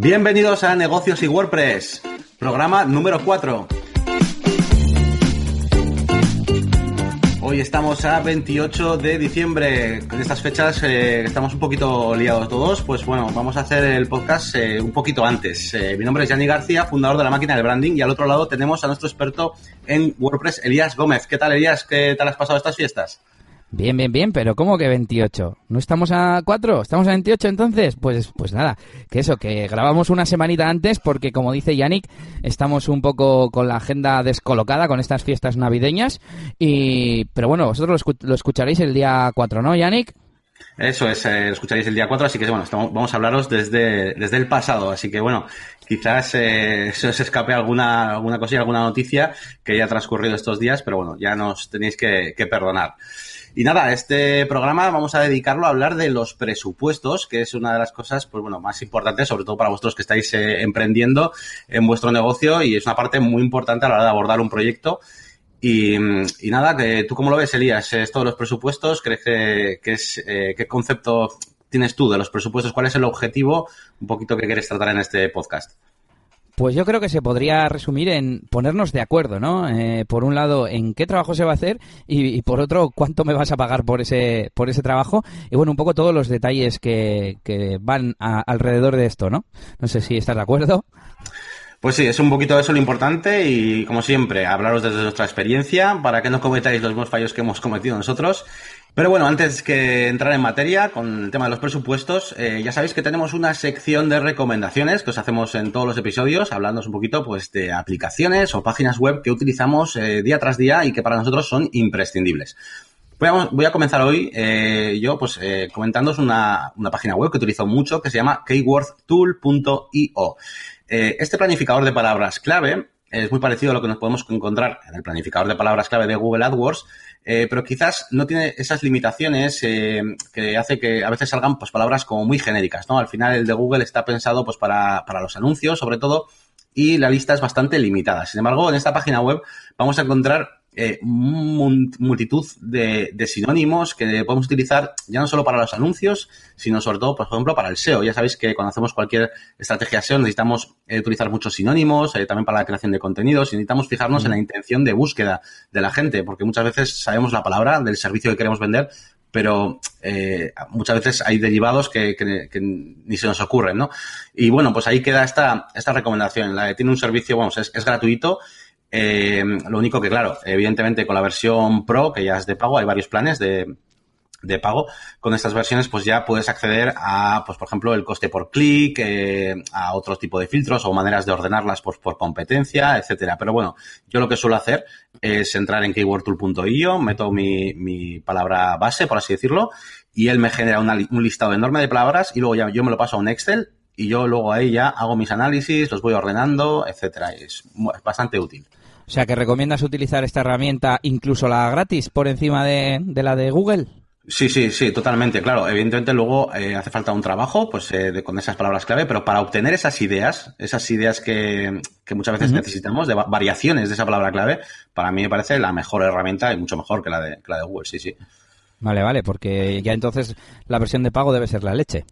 Bienvenidos a Negocios y WordPress, programa número 4. Hoy estamos a 28 de diciembre. En estas fechas eh, estamos un poquito liados todos. Pues bueno, vamos a hacer el podcast eh, un poquito antes. Eh, mi nombre es Yanni García, fundador de la máquina de branding. Y al otro lado tenemos a nuestro experto en WordPress, Elías Gómez. ¿Qué tal, Elías? ¿Qué tal has pasado estas fiestas? Bien, bien, bien, pero ¿cómo que 28? ¿No estamos a 4? ¿Estamos a 28 entonces? Pues, pues nada, que eso, que grabamos una semanita antes porque como dice Yannick, estamos un poco con la agenda descolocada con estas fiestas navideñas y... Pero bueno, vosotros lo, escucharéis el día 4, ¿no, Yannick? Eso es, eh, lo escucharéis el día 4, así que bueno, vamos a hablaros desde, desde el pasado, así que bueno, quizás eh, se os escape alguna, alguna cosilla, alguna noticia que haya transcurrido estos días, pero bueno, ya nos tenéis que, que perdonar. Y nada, este programa vamos a dedicarlo a hablar de los presupuestos, que es una de las cosas, pues bueno, más importantes, sobre todo para vosotros que estáis eh, emprendiendo en vuestro negocio y es una parte muy importante a la hora de abordar un proyecto. Y, nada, que, ¿tú cómo lo ves, Elías? ¿Esto de los presupuestos? ¿Crees que, es, eh, qué concepto tienes tú de los presupuestos? ¿Cuál es el objetivo un poquito que quieres tratar en este podcast? Pues yo creo que se podría resumir en ponernos de acuerdo, ¿no? Eh, por un lado, en qué trabajo se va a hacer y, por otro, cuánto me vas a pagar por ese, por ese trabajo. Y bueno, un poco todos los detalles que, que van alrededor de esto, ¿no? No sé si estás de acuerdo. Pues sí, es un poquito eso lo importante y como siempre, hablaros desde nuestra experiencia para que no cometáis los mismos fallos que hemos cometido nosotros pero bueno, antes que entrar en materia con el tema de los presupuestos, eh, ya sabéis que tenemos una sección de recomendaciones que os hacemos en todos los episodios, hablando un poquito pues de aplicaciones o páginas web que utilizamos eh, día tras día y que para nosotros son imprescindibles. Voy a, comenzar hoy eh, yo pues una, una, página web que utilizo mucho que se llama keywordtool.io. este planificador de palabras clave es muy parecido a lo que nos podemos encontrar en el planificador de palabras clave de Google AdWords, eh, pero quizás no tiene esas limitaciones eh, que hace que a veces salgan pues palabras como muy genéricas, ¿no? Al final el de Google está pensado pues para, para los anuncios, sobre todo, y la lista es bastante limitada. Sin embargo, en esta página web vamos a encontrar eh, multitud de, sinónimos que podemos utilizar ya no solo para los anuncios, sino sobre todo, por ejemplo, para el SEO. Ya sabéis que cuando hacemos cualquier estrategia SEO necesitamos eh, utilizar muchos sinónimos, eh, también para la creación de contenidos, y necesitamos fijarnos en la intención de búsqueda de la gente, porque muchas veces sabemos la palabra del servicio que queremos vender, pero muchas veces hay derivados que, ni se nos ocurren, ¿no? Y bueno, pues ahí queda esta, esta recomendación. La tiene un servicio, vamos, es, es gratuito eh, lo único que, claro, evidentemente con la versión Pro, que ya es de pago, hay varios planes de, de pago. Con estas versiones, pues ya puedes acceder a, pues por ejemplo, el coste por clic, eh, a otro tipo de filtros o maneras de ordenarlas por, por competencia, etcétera. Pero bueno, yo lo que suelo hacer es entrar en keywordtool.io, meto mi, mi palabra base, por así decirlo, y él me genera un listado enorme de palabras y luego ya yo me lo paso a un Excel y yo luego ahí ya hago mis análisis, los voy ordenando, etcétera. Es bastante útil. O sea, que recomiendas utilizar esta herramienta, incluso la gratis, por encima de, la de Google. Sí, sí, sí, totalmente, claro. Evidentemente luego eh, hace falta un trabajo pues eh, con esas palabras clave, pero para obtener esas ideas, esas ideas que, muchas veces necesitamos, de variaciones de esa palabra clave, para mí me parece la mejor herramienta y mucho mejor que la de, que la de Google, sí, sí. Vale, vale, porque ya entonces la versión de pago debe ser la leche.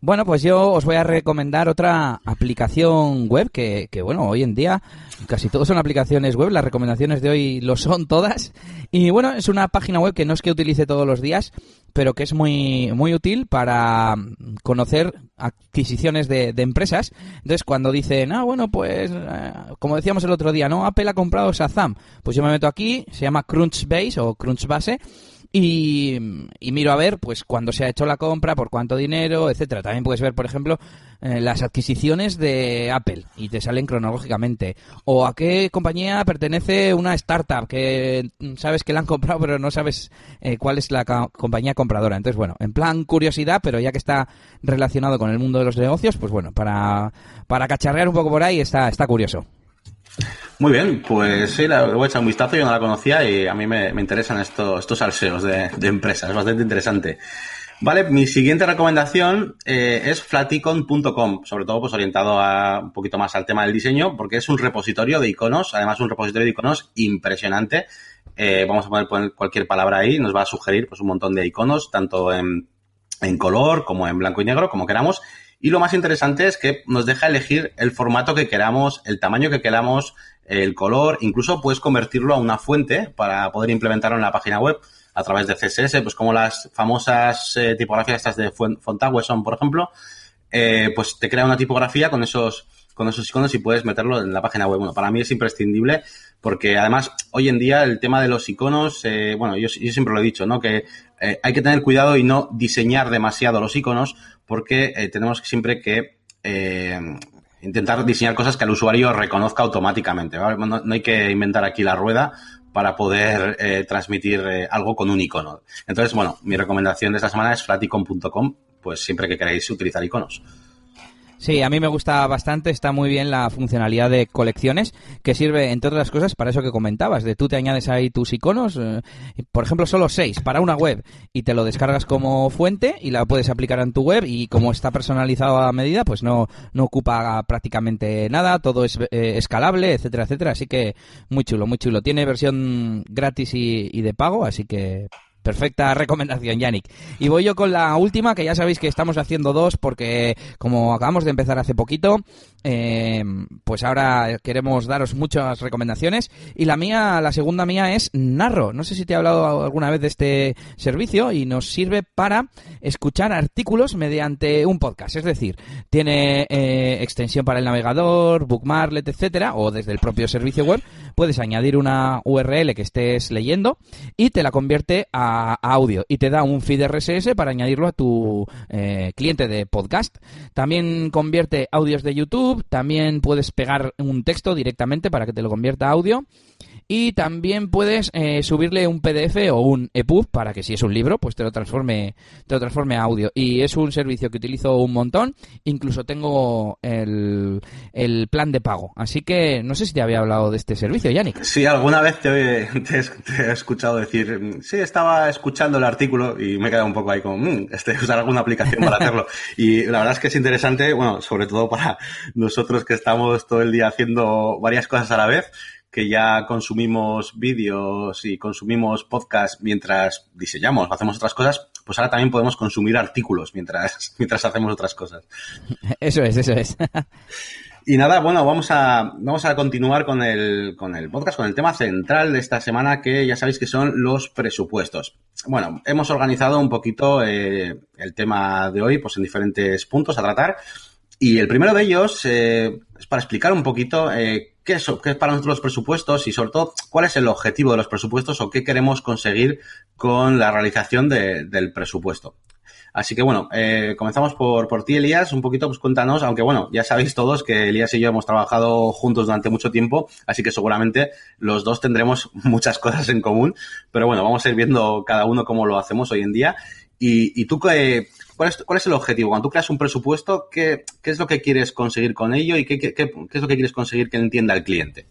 Bueno, pues yo os voy a recomendar otra aplicación web que, que, bueno, hoy en día casi todos son aplicaciones web, las recomendaciones de hoy lo son todas. Y bueno, es una página web que no es que utilice todos los días, pero que es muy, muy útil para conocer adquisiciones de, de empresas. Entonces, cuando dicen, ah, bueno, pues, eh, como decíamos el otro día, ¿no? Apple ha comprado Shazam. Pues yo me meto aquí, se llama Crunchbase o Crunchbase y, miro a ver, pues, cuándo se ha hecho la compra, por cuánto dinero, etcétera. También puedes ver, por ejemplo, eh, las adquisiciones de Apple y te salen cronológicamente. O a qué compañía pertenece una startup que sabes que la han comprado, pero no sabes eh, cuál es la compañía compradora. Entonces, bueno, en plan curiosidad, pero ya que está relacionado con el mundo de los negocios, pues bueno, para, para cacharrear un poco por ahí está, está curioso. Muy bien, pues sí, la voy a echar un vistazo, yo no la conocía y a mí me, interesan estos, estos salseos de, empresas, es bastante interesante. Vale, mi siguiente recomendación eh, es flaticon.com, sobre todo pues orientado a, un poquito más al tema del diseño, porque es un repositorio de iconos, además un repositorio de iconos impresionante. Eh, vamos a poner, cualquier palabra ahí, nos va a sugerir pues un montón de iconos, tanto en, en color como en blanco y negro, como queramos, Y lo más interesante es que nos deja elegir el formato que queramos, el tamaño que queramos, el color, incluso puedes convertirlo a una fuente para poder implementarlo en la página web a través de CSS, pues como las famosas eh, tipografías estas de son, por ejemplo, eh, pues te crea una tipografía con esos con esos iconos y puedes meterlo en la página web. Bueno, para mí es imprescindible porque además hoy en día el tema de los iconos, eh, bueno, yo, siempre lo he dicho, ¿no? Que hay que tener cuidado y no diseñar demasiado los iconos porque tenemos siempre que intentar diseñar cosas que el usuario reconozca automáticamente. No, hay que inventar aquí la rueda para poder eh, transmitir eh, algo con un icono. Entonces, bueno, mi recomendación de esta semana es flaticon.com, pues siempre que queráis utilizar iconos. Sí, a mí me gusta bastante, está muy bien la funcionalidad de colecciones, que sirve, entre otras cosas, para eso que comentabas, de tú te añades ahí tus iconos, eh, por ejemplo, solo seis para una web, y te lo descargas como fuente y la puedes aplicar en tu web, y como está personalizado a medida, pues no, no ocupa prácticamente nada, todo es eh, escalable, etcétera, etcétera, así que muy chulo, muy chulo. Tiene versión gratis y, y de pago, así que Perfecta recomendación, Yannick. Y voy yo con la última, que ya sabéis que estamos haciendo dos porque como acabamos de empezar hace poquito, eh, pues ahora queremos daros muchas recomendaciones. Y la mía, la segunda mía es Narro. No sé si te he hablado alguna vez de este servicio y nos sirve para escuchar artículos mediante un podcast. Es decir, tiene eh, extensión para el navegador, bookmarklet, etcétera, o desde el propio servicio web. Puedes añadir una URL que estés leyendo y te la convierte a audio y te da un feed RSS para añadirlo a tu eh, cliente de podcast. También convierte audios de YouTube, también puedes pegar un texto directamente para que te lo convierta a audio y también puedes eh, subirle un PDF o un EPUB para que si es un libro, pues te lo transforme, te lo transforme a audio. Y es un servicio que utilizo un montón. Incluso tengo el, el plan de pago. Así que no sé si te había hablado de este servicio, Yannick. Sí, alguna vez te, te, he escuchado decir, sí, estaba escuchando el artículo y me he quedado un poco ahí como, mmm, este, usar alguna aplicación para hacerlo. y la verdad es que es interesante, bueno, sobre todo para nosotros que estamos todo el día haciendo varias cosas a la vez que ya consumimos vídeos y consumimos podcasts mientras diseñamos o hacemos otras cosas, pues ahora también podemos consumir artículos mientras, mientras hacemos otras cosas. Eso es, eso es. Y nada, bueno, vamos a, vamos a continuar con el, con el podcast, con el tema central de esta semana, que ya sabéis que son los presupuestos. Bueno, hemos organizado un poquito eh, el tema de hoy, pues en diferentes puntos a tratar. Y el primero de ellos eh, es para explicar un poquito eh, qué, es, qué es para nosotros los presupuestos y sobre todo cuál es el objetivo de los presupuestos o qué queremos conseguir con la realización del presupuesto. Así que bueno, eh, comenzamos por, por ti, Elías. Un poquito, pues cuéntanos, aunque bueno, ya sabéis todos que Elías y yo hemos trabajado juntos durante mucho tiempo, así que seguramente los dos tendremos muchas cosas en común. Pero bueno, vamos a ir viendo cada uno cómo lo hacemos hoy en día. Y, y tú, ¿cuál es, ¿cuál es el objetivo? Cuando tú creas un presupuesto, ¿qué, qué es lo que quieres conseguir con ello y qué, qué, qué, es lo que quieres conseguir que entienda el cliente?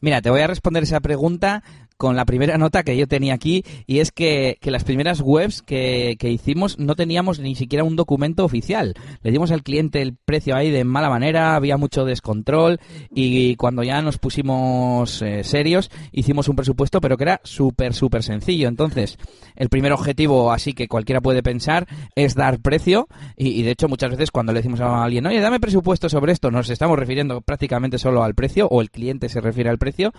Mira, te voy a responder esa pregunta con la primera nota que yo tenía aquí y es que, que las primeras webs que, que, hicimos no teníamos ni siquiera un documento oficial. Le dimos al cliente el precio ahí de mala manera, había mucho descontrol y cuando ya nos pusimos eh, serios hicimos un presupuesto pero que era súper, súper sencillo. Entonces, el primer objetivo, así que cualquiera puede pensar, es dar precio y, y de hecho muchas veces cuando le decimos a alguien, oye, dame presupuesto sobre esto, nos estamos refiriendo prácticamente solo al precio o el cliente se refiere al precio,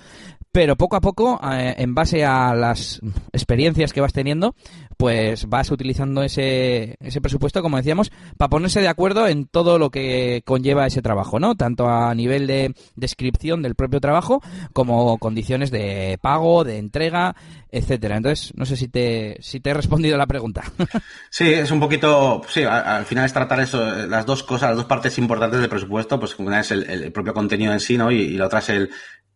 pero poco a poco... Eh, en base a las experiencias que vas teniendo, pues vas utilizando ese, ese presupuesto, como decíamos, para ponerse de acuerdo en todo lo que conlleva ese trabajo, ¿no? Tanto a nivel de descripción del propio trabajo como condiciones de pago, de entrega, etcétera. Entonces, no sé si te, si te he respondido la pregunta. Sí, es un poquito, sí, al, final es tratar eso, las dos cosas, las dos partes importantes del presupuesto, pues una es el, propio contenido en sí, ¿no? Y, y la otra es el,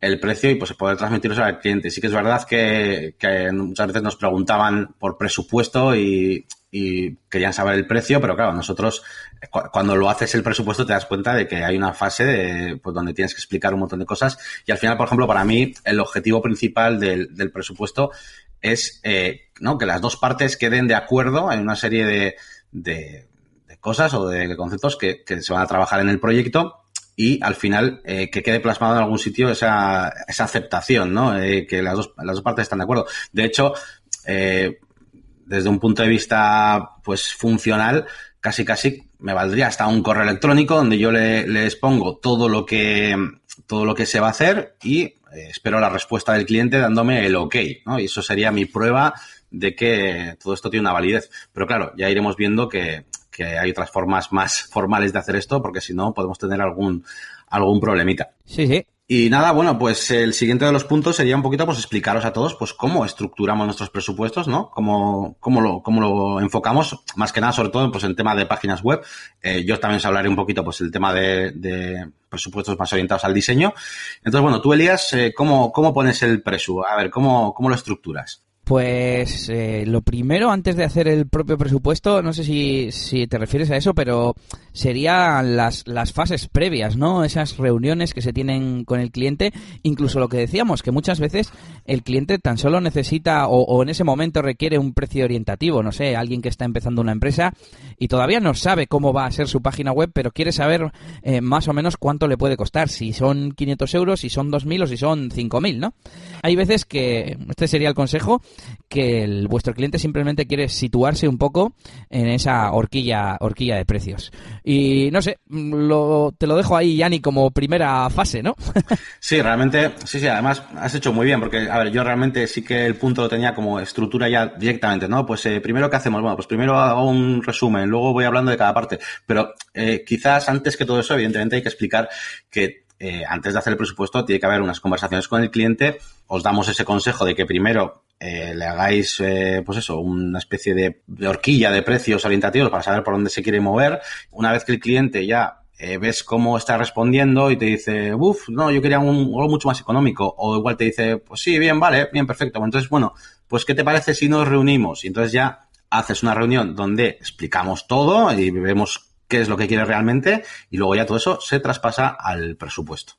el precio y pues poder transmitirlo al cliente. Sí que es verdad que, muchas veces nos preguntaban por presupuesto y, querían saber el precio, pero claro, nosotros cuando lo haces el presupuesto te das cuenta de que hay una fase de, pues, donde tienes que explicar un montón de cosas. Y al final, por ejemplo, para mí el objetivo principal del, presupuesto es eh, que las dos partes queden de acuerdo en una serie de, cosas o de conceptos que se van a trabajar en el proyecto y al final eh, que quede plasmado en algún sitio esa, esa aceptación, ¿no? Eh, que las dos, las dos partes están de acuerdo. De hecho, eh, desde un punto de vista pues funcional, casi casi me valdría hasta un correo electrónico donde yo le, les pongo todo lo que todo lo que se va a hacer y espero la respuesta del cliente dándome el ok, ¿no? Y eso sería mi prueba de que todo esto tiene una validez. Pero claro, ya iremos viendo que, que hay otras formas más formales de hacer esto, porque si no podemos tener algún, algún problemita. Sí, sí. Y nada, bueno, pues el siguiente de los puntos sería un poquito pues explicaros a todos pues cómo estructuramos nuestros presupuestos, ¿no? Cómo, cómo, lo, cómo lo enfocamos, más que nada, sobre todo pues en tema de páginas web. Eh, yo también os hablaré un poquito pues el tema de, de, presupuestos más orientados al diseño. Entonces, bueno, tú Elías, eh, ¿cómo, ¿cómo pones el presu? A ver, ¿cómo, cómo lo estructuras? Pues eh, lo primero, antes de hacer el propio presupuesto, no sé si, si te refieres a eso, pero serían las, las fases previas, ¿no? Esas reuniones que se tienen con el cliente, incluso lo que decíamos, que muchas veces el cliente tan solo necesita o, o en ese momento requiere un precio orientativo, no sé, alguien que está empezando una empresa y todavía no sabe cómo va a ser su página web, pero quiere saber eh, más o menos cuánto le puede costar, si son 500 euros, si son 2.000 o si son 5.000, ¿no? Hay veces que, este sería el consejo, que el, vuestro cliente simplemente quiere situarse un poco en esa horquilla, horquilla de precios. Y no sé, te lo dejo ahí, Yanni, como primera fase, ¿no? sí, realmente, sí, sí, además has hecho muy bien, porque, a ver, yo realmente sí que el punto lo tenía como estructura ya directamente, ¿no? Pues eh, primero, ¿qué hacemos? Bueno, pues primero hago un resumen, luego voy hablando de cada parte, pero eh, quizás antes que todo eso, evidentemente hay que explicar que eh, antes de hacer el presupuesto tiene que haber unas conversaciones con el cliente. Os damos ese consejo de que primero eh, le hagáis, eh, pues eso, una especie de, horquilla de precios orientativos para saber por dónde se quiere mover. Una vez que el cliente ya ves cómo está respondiendo y te dice, uff, no, yo quería un, algo mucho más económico. O igual te dice, pues sí, bien, vale, bien, perfecto. Entonces, bueno, pues ¿qué te parece si nos reunimos? Y entonces ya haces una reunión donde explicamos todo y vemos qué es lo que quiere realmente y luego ya todo eso se traspasa al presupuesto.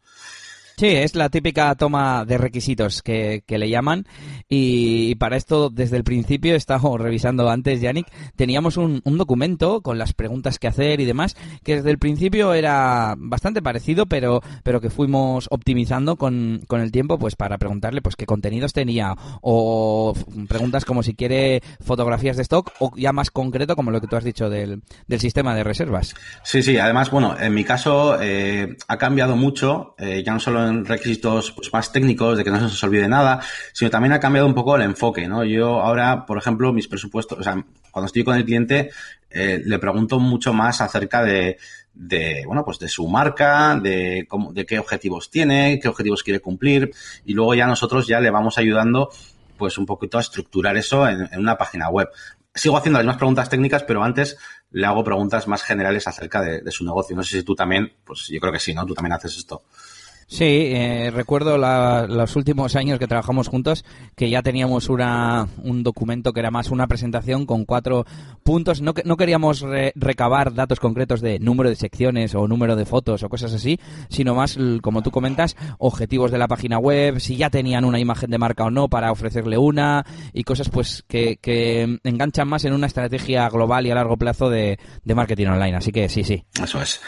Sí, es la típica toma de requisitos que, que le llaman y, para esto desde el principio, estamos revisando antes, Yannick, teníamos un, un, documento con las preguntas que hacer y demás, que desde el principio era bastante parecido, pero, pero que fuimos optimizando con, con el tiempo pues para preguntarle pues qué contenidos tenía o preguntas como si quiere fotografías de stock o ya más concreto como lo que tú has dicho del, del sistema de reservas. Sí, sí, además, bueno, en mi caso eh, ha cambiado mucho, eh, ya no solo requisitos pues, más técnicos, de que no se nos olvide nada, sino también ha cambiado un poco el enfoque, ¿no? Yo ahora, por ejemplo, mis presupuestos, o sea, cuando estoy con el cliente, eh, le pregunto mucho más acerca de, de, bueno, pues de su marca, de cómo, de qué objetivos tiene, qué objetivos quiere cumplir, y luego ya nosotros ya le vamos ayudando pues un poquito a estructurar eso en, en una página web sigo haciendo las mismas preguntas técnicas, pero antes le hago preguntas más generales acerca de, de, su negocio. No sé si tú también, pues yo creo que sí, ¿no? Tú también haces esto. Sí, eh, recuerdo la, los últimos años que trabajamos juntos que ya teníamos una, un documento que era más una presentación con cuatro puntos. No, no queríamos re, recabar datos concretos de número de secciones o número de fotos o cosas así, sino más, como tú comentas, objetivos de la página web, si ya tenían una imagen de marca o no para ofrecerle una y cosas pues que, que enganchan más en una estrategia global y a largo plazo de, de marketing online. Así que sí, sí. Eso es.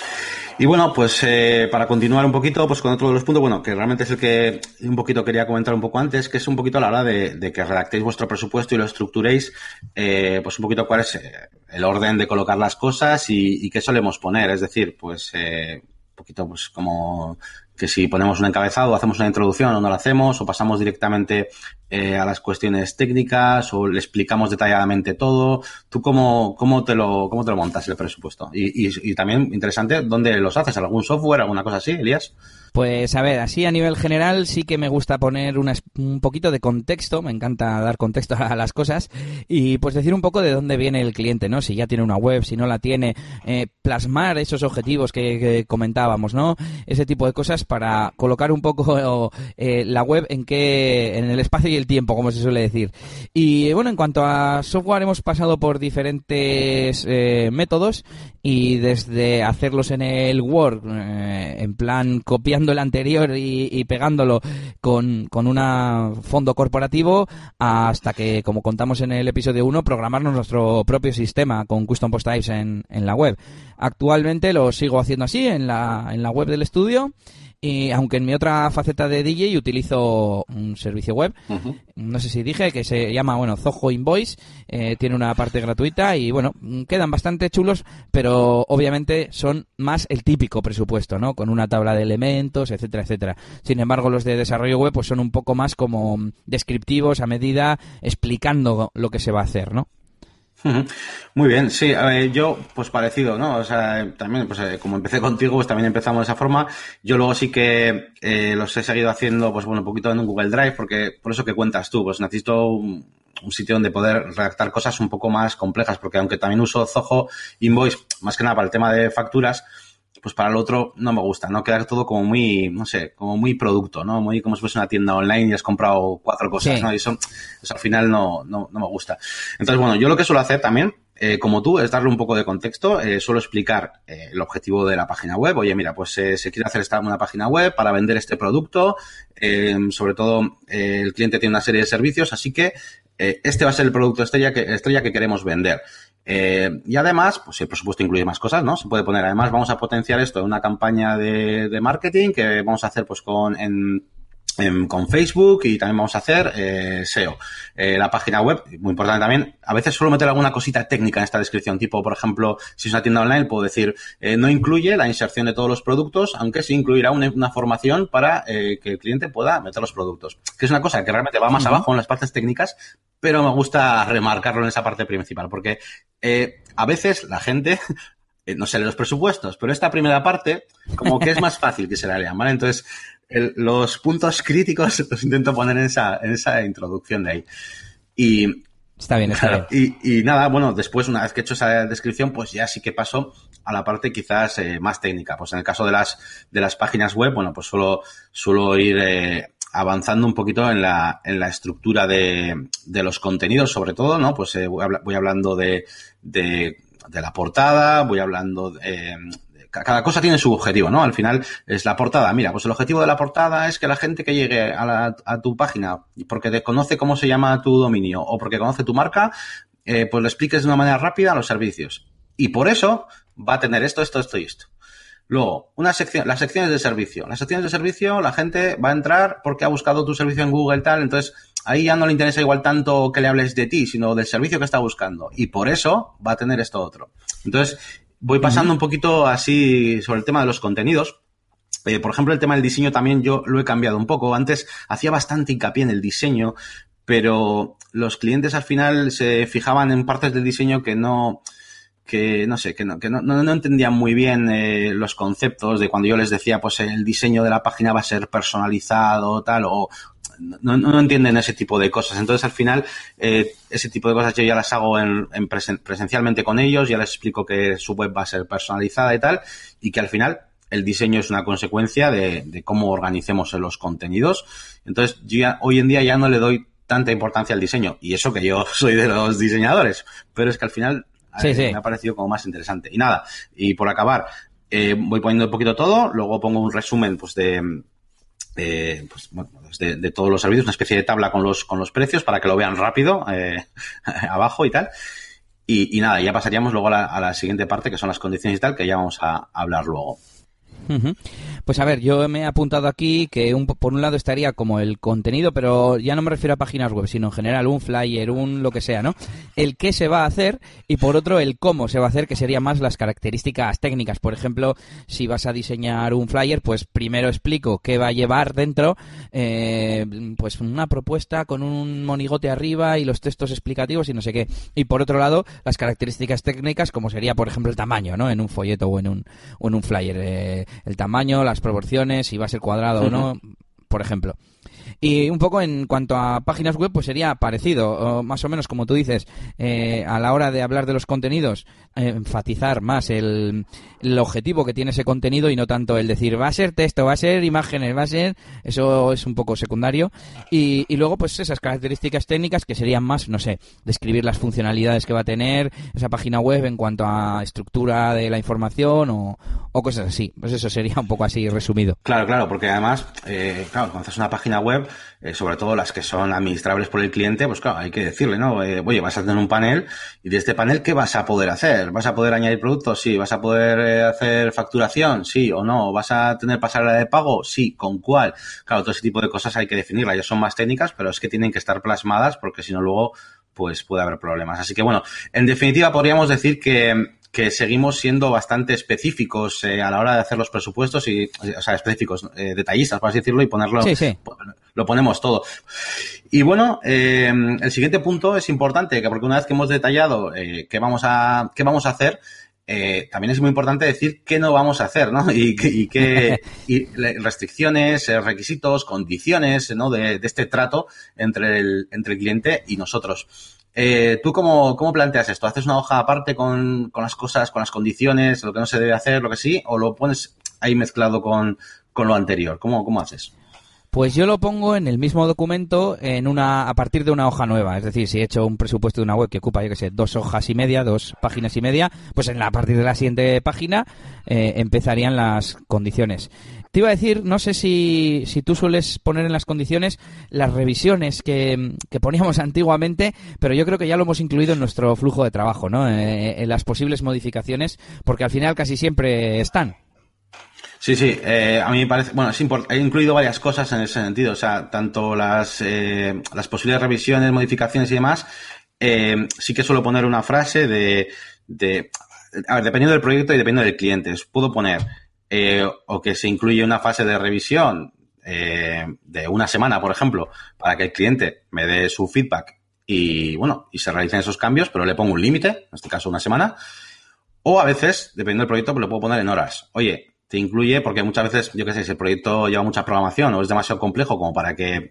Y bueno, pues eh, para continuar un poquito, pues con otro de los puntos, bueno, que realmente es el que un poquito quería comentar un poco antes, que es un poquito la hora de, de que redactéis vuestro presupuesto y lo estructuréis, eh, pues un poquito cuál es el orden de colocar las cosas y, y qué solemos poner. Es decir, pues eh, un poquito pues como que si ponemos un encabezado, hacemos una introducción o no lo hacemos, o pasamos directamente eh, a las cuestiones técnicas, o le explicamos detalladamente todo. ¿Tú cómo, cómo, te, lo, cómo te lo montas el presupuesto? Y, y, y también, interesante, ¿dónde los haces? ¿Algún software, alguna cosa así, Elías? Pues a ver, así a nivel general sí que me gusta poner un poquito de contexto, me encanta dar contexto a las cosas y pues decir un poco de dónde viene el cliente, ¿no? Si ya tiene una web, si no la tiene, eh, plasmar esos objetivos que, comentábamos, ¿no? Ese tipo de cosas para colocar un poco eh, la web en que en el espacio y el tiempo, como se suele decir. Y bueno, en cuanto a software hemos pasado por diferentes eh, métodos y desde hacerlos en el Word, en plan copiando el anterior y, pegándolo con, con un fondo corporativo, hasta que, como contamos en el episodio 1, programarnos nuestro propio sistema con Custom Post Types en, en la web. Actualmente lo sigo haciendo así en la, en la web del estudio Y aunque en mi otra faceta de DJ utilizo un servicio web, no sé si dije, que se llama, bueno, Zoho Invoice, eh, tiene una parte gratuita y bueno, quedan bastante chulos, pero obviamente son más el típico presupuesto, ¿no? Con una tabla de elementos, etcétera, etcétera. Sin embargo, los de desarrollo web pues son un poco más como descriptivos a medida, explicando lo que se va a hacer, ¿no? Muy bien, sí, yo pues parecido, ¿no? O sea, también, pues eh, como empecé contigo, pues también empezamos de esa forma. Yo luego sí que eh, los he seguido haciendo, pues bueno, un poquito en Google Drive, porque por eso que cuentas tú, pues necesito un, sitio donde poder redactar cosas un poco más complejas, porque aunque también uso Zoho Invoice, más que nada para el tema de facturas, pues para el otro no me gusta, ¿no? Quedar todo como muy, no sé, como muy producto, ¿no? Muy como si fuese una tienda online y has comprado cuatro cosas, ¿no? Y eso, al final no, no, no, me gusta. Entonces, bueno, yo lo que suelo hacer también, eh, como tú, es darle un poco de contexto, eh, suelo explicar eh, el objetivo de la página web. Oye, mira, pues se quiere hacer esta una página web para vender este producto, sobre todo el cliente tiene una serie de servicios, así que este va a ser el producto estrella que, estrella que queremos vender. Eh, y además, pues el presupuesto incluye más cosas, ¿no? Se puede poner, además, vamos a potenciar esto en una campaña de, de marketing que vamos a hacer pues con en con Facebook y también vamos a hacer eh, SEO. Eh, la página web, muy importante también, a veces suelo meter alguna cosita técnica en esta descripción, tipo, por ejemplo, si es una tienda online, puedo decir, eh, no incluye la inserción de todos los productos, aunque sí incluirá una, formación para que el cliente pueda meter los productos. Que es una cosa que realmente va más abajo en las partes técnicas, pero me gusta remarcarlo en esa parte principal, porque a veces la gente no se lee los presupuestos, pero esta primera parte, como que es más fácil que se la lean, ¿vale? Entonces, los puntos críticos los intento poner en esa, en esa introducción de ahí. Y, Está bien, está bien. Y, nada, bueno, después, una vez que he hecho esa descripción, pues ya sí que paso a la parte quizás eh, más técnica. Pues en el caso de las, de las páginas web, bueno, pues suelo, suelo ir eh, avanzando un poquito en la, en la estructura de, de los contenidos, sobre todo, ¿no? Pues eh, voy, voy, hablando de, de, la portada, voy hablando de, cada cosa tiene su objetivo, ¿no? Al final es la portada. Mira, pues el objetivo de la portada es que la gente que llegue a, tu página porque te conoce cómo se llama tu dominio o porque conoce tu marca, eh, pues le expliques de una manera rápida los servicios. Y por eso va a tener esto, esto, esto y esto. Luego, una sección, las secciones de servicio. Las secciones de servicio, la gente va a entrar porque ha buscado tu servicio en Google tal, entonces ahí ya no le interesa igual tanto que le hables de ti, sino del servicio que está buscando. Y por eso va a tener esto otro. Entonces, voy pasando un poquito así sobre el tema de los contenidos. Eh, por ejemplo, el tema del diseño también yo lo he cambiado un poco. Antes hacía bastante hincapié en el diseño, pero los clientes al final se fijaban en partes del diseño que no, que no sé, que no, que no, no, entendían muy bien eh, los conceptos de cuando yo les decía, pues el diseño de la página va a ser personalizado, tal, o, no, no, entienden ese tipo de cosas. Entonces, al final, eh, ese tipo de cosas yo ya las hago en, presencialmente con ellos, ya les explico que su web va a ser personalizada y tal, y que al final el diseño es una consecuencia de, cómo organicemos los contenidos. Entonces, yo ya, hoy en día ya no le doy tanta importancia al diseño, y eso que yo soy de los diseñadores, pero es que al final eh, me ha parecido como más interesante. Y nada, y por acabar, eh, voy poniendo un poquito todo, luego pongo un resumen pues de eh, pues, pues de, todos los servicios, una especie de tabla con los, con los precios para que lo vean rápido eh, abajo y tal. Y, nada, ya pasaríamos luego a la, a la, siguiente parte, que son las condiciones y tal, que ya vamos a hablar luego. Pues a ver, yo me he apuntado aquí que un, por un lado estaría como el contenido, pero ya no me refiero a páginas web, sino en general un flyer, un lo que sea, ¿no? El qué se va a hacer y por otro el cómo se va a hacer, que serían más las características técnicas. Por ejemplo, si vas a diseñar un flyer, pues primero explico qué va a llevar dentro, eh, pues una propuesta con un monigote arriba y los textos explicativos y no sé qué. Y por otro lado, las características técnicas, como sería, por ejemplo, el tamaño, ¿no? En un folleto o en un, o en un flyer. Eh, el tamaño, las proporciones, si va a ser cuadrado o no, por ejemplo. Y un poco en cuanto a páginas web, pues sería parecido, más o menos como tú dices, eh, a la hora de hablar de los contenidos, eh, enfatizar más el, el, objetivo que tiene ese contenido y no tanto el decir va a ser texto, va a ser imágenes, va a ser, eso es un poco secundario. Y, y luego, pues esas características técnicas que serían más, no sé, describir las funcionalidades que va a tener esa página web en cuanto a estructura de la información o, o cosas así. Pues eso sería un poco así resumido. Claro, claro, porque además, eh, claro, cuando haces una página web, web, eh, sobre todo las que son administrables por el cliente, pues claro, hay que decirle, ¿no? Eh, oye, vas a tener un panel y de este panel, ¿qué vas a poder hacer? ¿Vas a poder añadir productos? Sí. ¿Vas a poder eh, hacer facturación? Sí o no. ¿Vas a tener pasarela de pago? Sí. ¿Con cuál? Claro, todo ese tipo de cosas hay que definirlas. Ya son más técnicas, pero es que tienen que estar plasmadas porque si no luego pues puede haber problemas. Así que bueno, en definitiva podríamos decir que que seguimos siendo bastante específicos eh, a la hora de hacer los presupuestos y, o sea, específicos, eh, detallistas, por así decirlo, y ponerlo, sí, sí. Lo ponemos todo. Y bueno, eh, el siguiente punto es importante, que porque una vez que hemos detallado eh, qué vamos a, qué vamos a hacer, eh, también es muy importante decir qué no vamos a hacer, ¿no? Y, y qué y restricciones, requisitos, condiciones, ¿no? De, de, este trato entre el, entre el cliente y nosotros. Eh, ¿Tú cómo, cómo, planteas esto? ¿Haces una hoja aparte con, con, las cosas, con las condiciones, lo que no se debe hacer, lo que sí? ¿O lo pones ahí mezclado con, con lo anterior? ¿Cómo, ¿Cómo haces? Pues yo lo pongo en el mismo documento en una, a partir de una hoja nueva. Es decir, si he hecho un presupuesto de una web que ocupa, yo que sé, dos hojas y media, dos páginas y media, pues en la, a partir de la siguiente página eh, empezarían las condiciones. Te iba a decir, no sé si, si tú sueles poner en las condiciones las revisiones que, que, poníamos antiguamente, pero yo creo que ya lo hemos incluido en nuestro flujo de trabajo, ¿no? Eh, en las posibles modificaciones, porque al final casi siempre están. Sí, sí, eh, a mí me parece, bueno, es he incluido varias cosas en ese sentido, o sea, tanto las, eh, posibles revisiones, modificaciones y demás, eh, sí que suelo poner una frase de, a ver, dependiendo del proyecto y dependiendo del cliente, puedo poner, o que se incluye una fase de revisión de una semana, por ejemplo, para que el cliente me dé su feedback y, bueno, y se realicen esos cambios, pero le pongo un límite, en este caso una semana, o a veces, dependiendo del proyecto, pues lo puedo poner en horas. Oye, te incluye, porque muchas veces, yo qué sé, si el proyecto lleva mucha programación o es demasiado complejo como para que,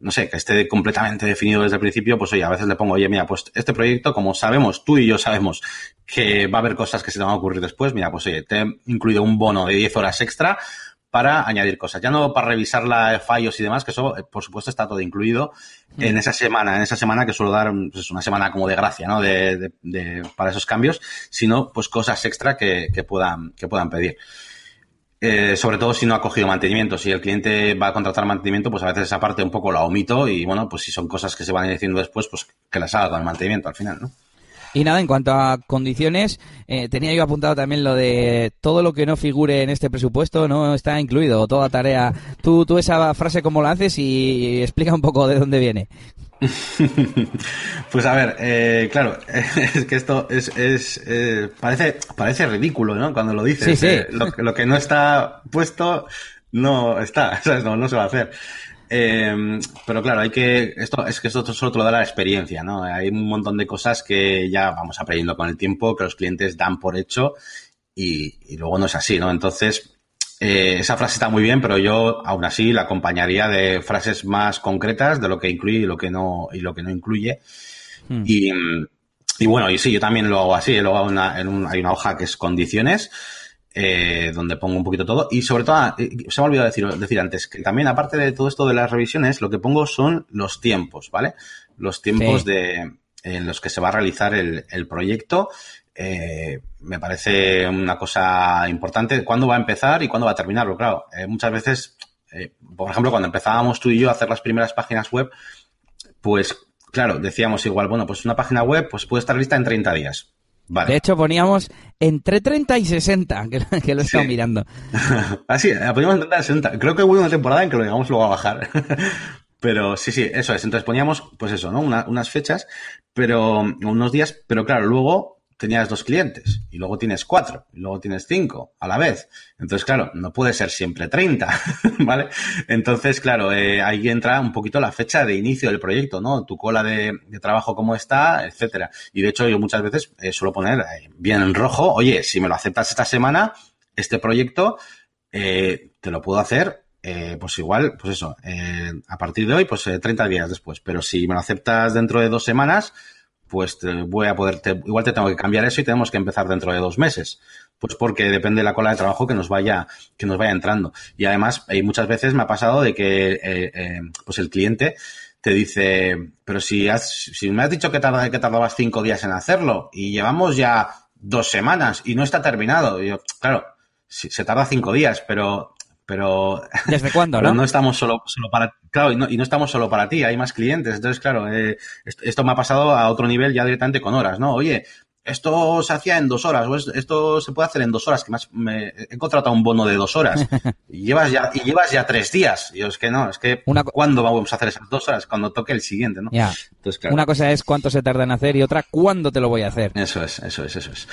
no sé, que esté completamente definido desde el principio, pues oye, a veces le pongo, oye, mira, pues este proyecto, como sabemos, tú y yo sabemos que va a haber cosas que se te van a ocurrir después, mira, pues oye, te he incluido un bono de 10 horas extra para añadir cosas. Ya no para revisar la fallos y demás, que eso, por supuesto, está todo incluido mm. en esa semana, en esa semana que suelo dar pues, una semana como de gracia, ¿no? De, de, de, para esos cambios, sino pues cosas extra que, que puedan, que puedan pedir. Eh, sobre todo si no ha cogido mantenimiento. Si el cliente va a contratar mantenimiento, pues a veces esa parte un poco la omito y bueno, pues si son cosas que se van diciendo después, pues que las haga con el mantenimiento al final, ¿no? Y nada, en cuanto a condiciones, eh, tenía yo apuntado también lo de todo lo que no figure en este presupuesto no está incluido, toda tarea. Tú, tú esa frase cómo la haces y explica un poco de dónde viene. pues a ver, eh, claro, es que esto es, es eh, parece, parece ridículo, ¿no? Cuando lo dices. Sí, sí. Eh, lo, lo, que no está puesto no está, ¿sabes? No, no se va a hacer. Eh, pero claro, hay que, esto es que esto solo te lo da la experiencia, ¿no? Hay un montón de cosas que ya vamos aprendiendo con el tiempo, que los clientes dan por hecho y, y luego no es así, ¿no? Entonces, eh, esa frase está muy bien, pero yo aún así la acompañaría de frases más concretas de lo que incluye y lo que no, y lo que no incluye. Hmm. Y, y, bueno, y sí, yo también lo hago así, lo hago una, en un, hay una hoja que es condiciones, eh, donde pongo un poquito todo. Y sobre todo, eh, se me ha olvidado decir, decir antes, que también aparte de todo esto de las revisiones, lo que pongo son los tiempos, ¿vale? Los tiempos sí. de, en los que se va a realizar el, el proyecto eh, me parece una cosa importante. ¿Cuándo va a empezar y cuándo va a terminarlo? Claro, muchas veces, por ejemplo, cuando empezábamos tú y yo a hacer las primeras páginas web, pues claro, decíamos igual, bueno, pues una página web pues puede estar lista en 30 días. Vale. De hecho, poníamos entre 30 y 60, que, que lo he estado sí. mirando. Así, ah, poníamos en 30 y 60. Creo que hubo una temporada en que lo llegamos luego a bajar. Pero sí, sí, eso es. Entonces poníamos, pues eso, ¿no? Una, unas fechas, pero unos días, pero claro, luego tenías dos clientes y luego tienes cuatro y luego tienes cinco a la vez. Entonces, claro, no puede ser siempre 30, ¿vale? Entonces, claro, eh, ahí entra un poquito la fecha de inicio del proyecto, ¿no? Tu cola de, trabajo cómo está, etcétera. Y de hecho, yo muchas veces eh, suelo poner eh, bien en rojo, oye, si me lo aceptas esta semana, este proyecto, te lo puedo hacer eh, pues igual, pues eso, eh, a partir de hoy, pues eh, 30 días después. Pero si me lo aceptas dentro de dos semanas, pues voy a poder, te, igual te tengo que cambiar eso y tenemos que empezar dentro de dos meses. Pues porque depende de la cola de trabajo que nos vaya, que nos vaya entrando. Y además, y muchas veces me ha pasado de que, eh, eh, pues el cliente te dice, pero si has, me has dicho que, que tardabas cinco días en hacerlo y llevamos ya dos semanas y no está terminado. Y yo, claro, si, se tarda cinco días, pero pero... ¿Desde cuándo, pero no? no estamos solo, solo para... Claro, y no, y no estamos solo para ti, hay más clientes. Entonces, claro, eh, esto, me ha pasado a otro nivel ya directamente con horas, ¿no? Oye, esto se hacía en dos horas, o es- esto se puede hacer en dos horas, que más me he contratado un bono de dos horas. Y llevas ya, y llevas ya tres días. Y yo, es que no, es que Una ¿cuándo vamos a hacer esas dos horas? Cuando toque el siguiente, ¿no? Ya. Entonces, claro. Una cosa es cuánto se tarda en hacer y otra cuándo te lo voy a hacer. Eso es, eso es, eso es.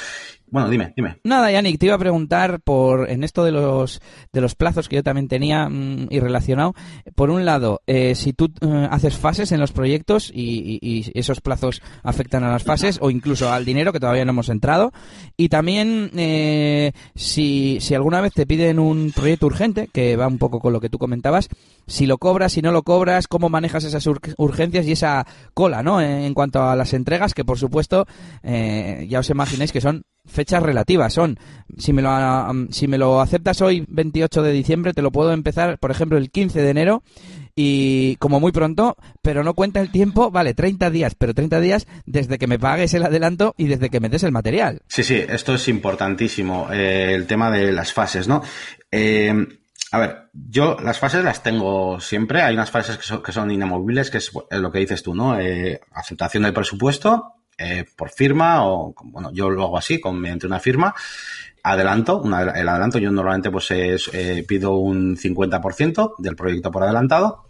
Bueno, dime, dime. Nada, Yannick, te iba a preguntar por en esto de los de los plazos que yo también tenía mm, y relacionado. Por un lado, eh, si tú eh, haces fases en los proyectos y, y- esos plazos afectan a las fases o incluso al dinero que todavía no hemos entrado. Y también eh, si, si alguna vez te piden un proyecto urgente, que va un poco con lo que tú comentabas, si lo cobras, si no lo cobras, cómo manejas esas ur- urgencias y esa cola, ¿no? En, en cuanto a las entregas, que por supuesto, eh, ya os imagináis que son fechas relativas. Son, si me, lo, am, si me lo aceptas hoy, 28 de diciembre, te lo puedo empezar, por ejemplo, el 15 de enero y como muy pronto, pero no cuenta el tiempo, vale, 30 días, pero 30 días desde que me pagues el adelanto y desde que me des el material. Sí, sí, esto es importantísimo, eh, el tema de las fases, ¿no? Eh, a ver, yo las fases las tengo siempre, hay unas fases que son, que son inamovibles, que es lo que dices tú, ¿no? Eh, aceptación del presupuesto eh, por firma o, bueno, yo lo hago así, con, mediante una firma, adelanto, el adelanto yo normalmente pues es, eh, pido un 50% del proyecto por adelantado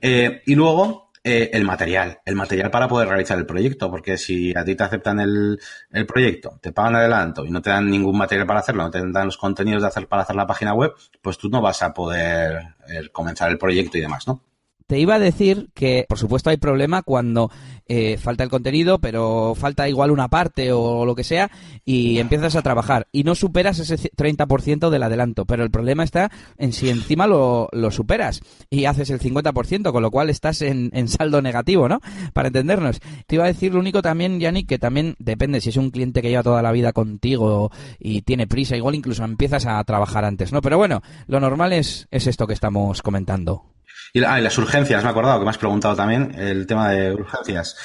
eh, y luego el material, el material para poder realizar el proyecto, porque si a ti te aceptan el, el proyecto, te pagan adelanto y no te dan ningún material para hacerlo, no te dan los contenidos de hacer para hacer la página web, pues tú no vas a poder comenzar el proyecto y demás, ¿no? Te iba a decir que, por supuesto, hay problema cuando eh, falta el contenido, pero falta igual una parte o lo que sea, y empiezas a trabajar y no superas ese c- 30% del adelanto. Pero el problema está en si encima lo, lo superas y haces el 50%, con lo cual estás en, en saldo negativo, ¿no? Para entendernos. Te iba a decir lo único también, Yannick, que también depende si es un cliente que lleva toda la vida contigo y tiene prisa, igual incluso empiezas a trabajar antes, ¿no? Pero bueno, lo normal es, es esto que estamos comentando. Y, ah, y las urgencias, me he acordado que me has preguntado también el tema de urgencias.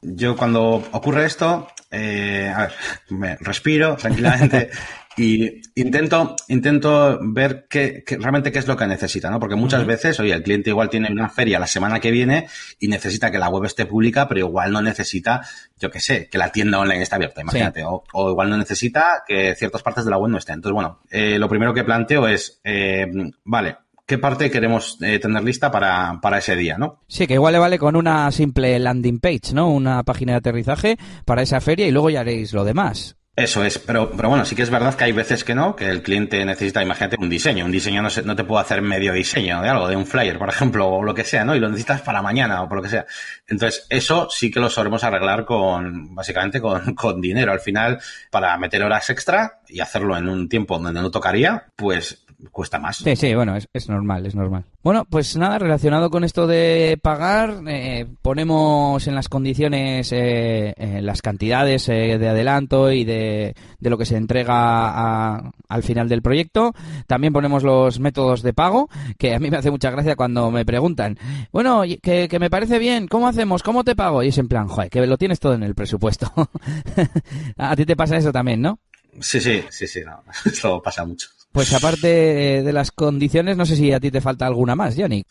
Yo cuando ocurre esto, eh, a ver, me respiro tranquilamente y intento, intento ver qué, qué- realmente qué es lo que necesita, ¿no? Porque muchas veces, oye, el cliente igual tiene una feria la semana que viene y necesita que la web esté pública, pero igual no necesita, yo qué sé, que la tienda online esté abierta, imagínate. O, o igual no necesita que ciertas partes de la web no estén. Entonces, bueno, eh, lo primero que planteo es, eh, vale, ¿qué parte queremos eh, tener lista para, para ese día, no? Sí, que igual le vale con una simple landing page, ¿no? Una página de aterrizaje para esa feria y luego ya haréis lo demás. Eso es, pero, pero bueno, sí que es verdad que hay veces que no, que el cliente necesita, imagínate, un diseño. Un diseño no, se, no te puedo hacer medio diseño de algo, de un flyer, por ejemplo, o lo que sea, ¿no? Y lo necesitas para mañana o por lo que sea. Entonces, eso sí que lo solemos arreglar con, básicamente, con, con dinero. Al final, para meter horas extra y hacerlo en un tiempo donde no tocaría, pues cuesta más. Sí, sí, bueno, es, es normal, es normal. Bueno, pues nada, relacionado con esto de pagar, eh, ponemos en las condiciones eh, eh, las cantidades eh, de adelanto y de, de lo que se entrega a- al final del proyecto. También ponemos los métodos de pago, que a mí me hace mucha gracia cuando me preguntan, bueno, que, que me parece bien, ¿cómo hacemos? ¿Cómo te pago? Y es en plan, joder, que lo tienes todo en el presupuesto. a ti te pasa eso también, ¿no? Sí, sí, sí, sí, no. Eso pasa mucho. Pues aparte de las condiciones, no sé si a ti te falta alguna más, Yannick.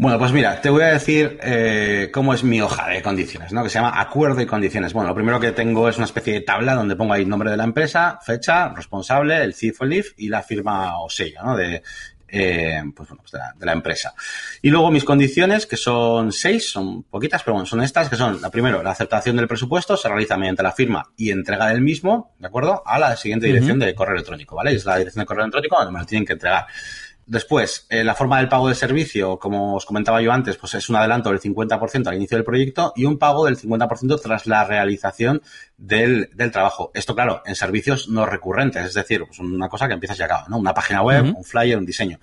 Bueno, pues mira, te voy a decir eh, cómo es mi hoja de condiciones, ¿no? Que se llama acuerdo y condiciones. Bueno, lo primero que tengo es una especie de tabla donde pongo ahí el nombre de la empresa, fecha, responsable, el CIF o y la firma o sello, ¿no? Eh, pues, bueno, pues de, la, de la empresa. Y luego mis condiciones, que son seis, son poquitas, pero bueno, son estas, que son, la primero, la aceptación del presupuesto se realiza mediante la firma y entrega del mismo, ¿de acuerdo? A la siguiente dirección de correo electrónico, ¿vale? Es la dirección de correo electrónico donde me lo tienen que entregar. Después, eh, la forma del pago del servicio, como os comentaba yo antes, pues es un adelanto del 50% al inicio del proyecto y un pago del 50% tras la realización del, del trabajo. Esto, claro, en servicios no recurrentes, es decir, pues una cosa que empiezas y acaba, ¿no? Una página web, un flyer, un diseño.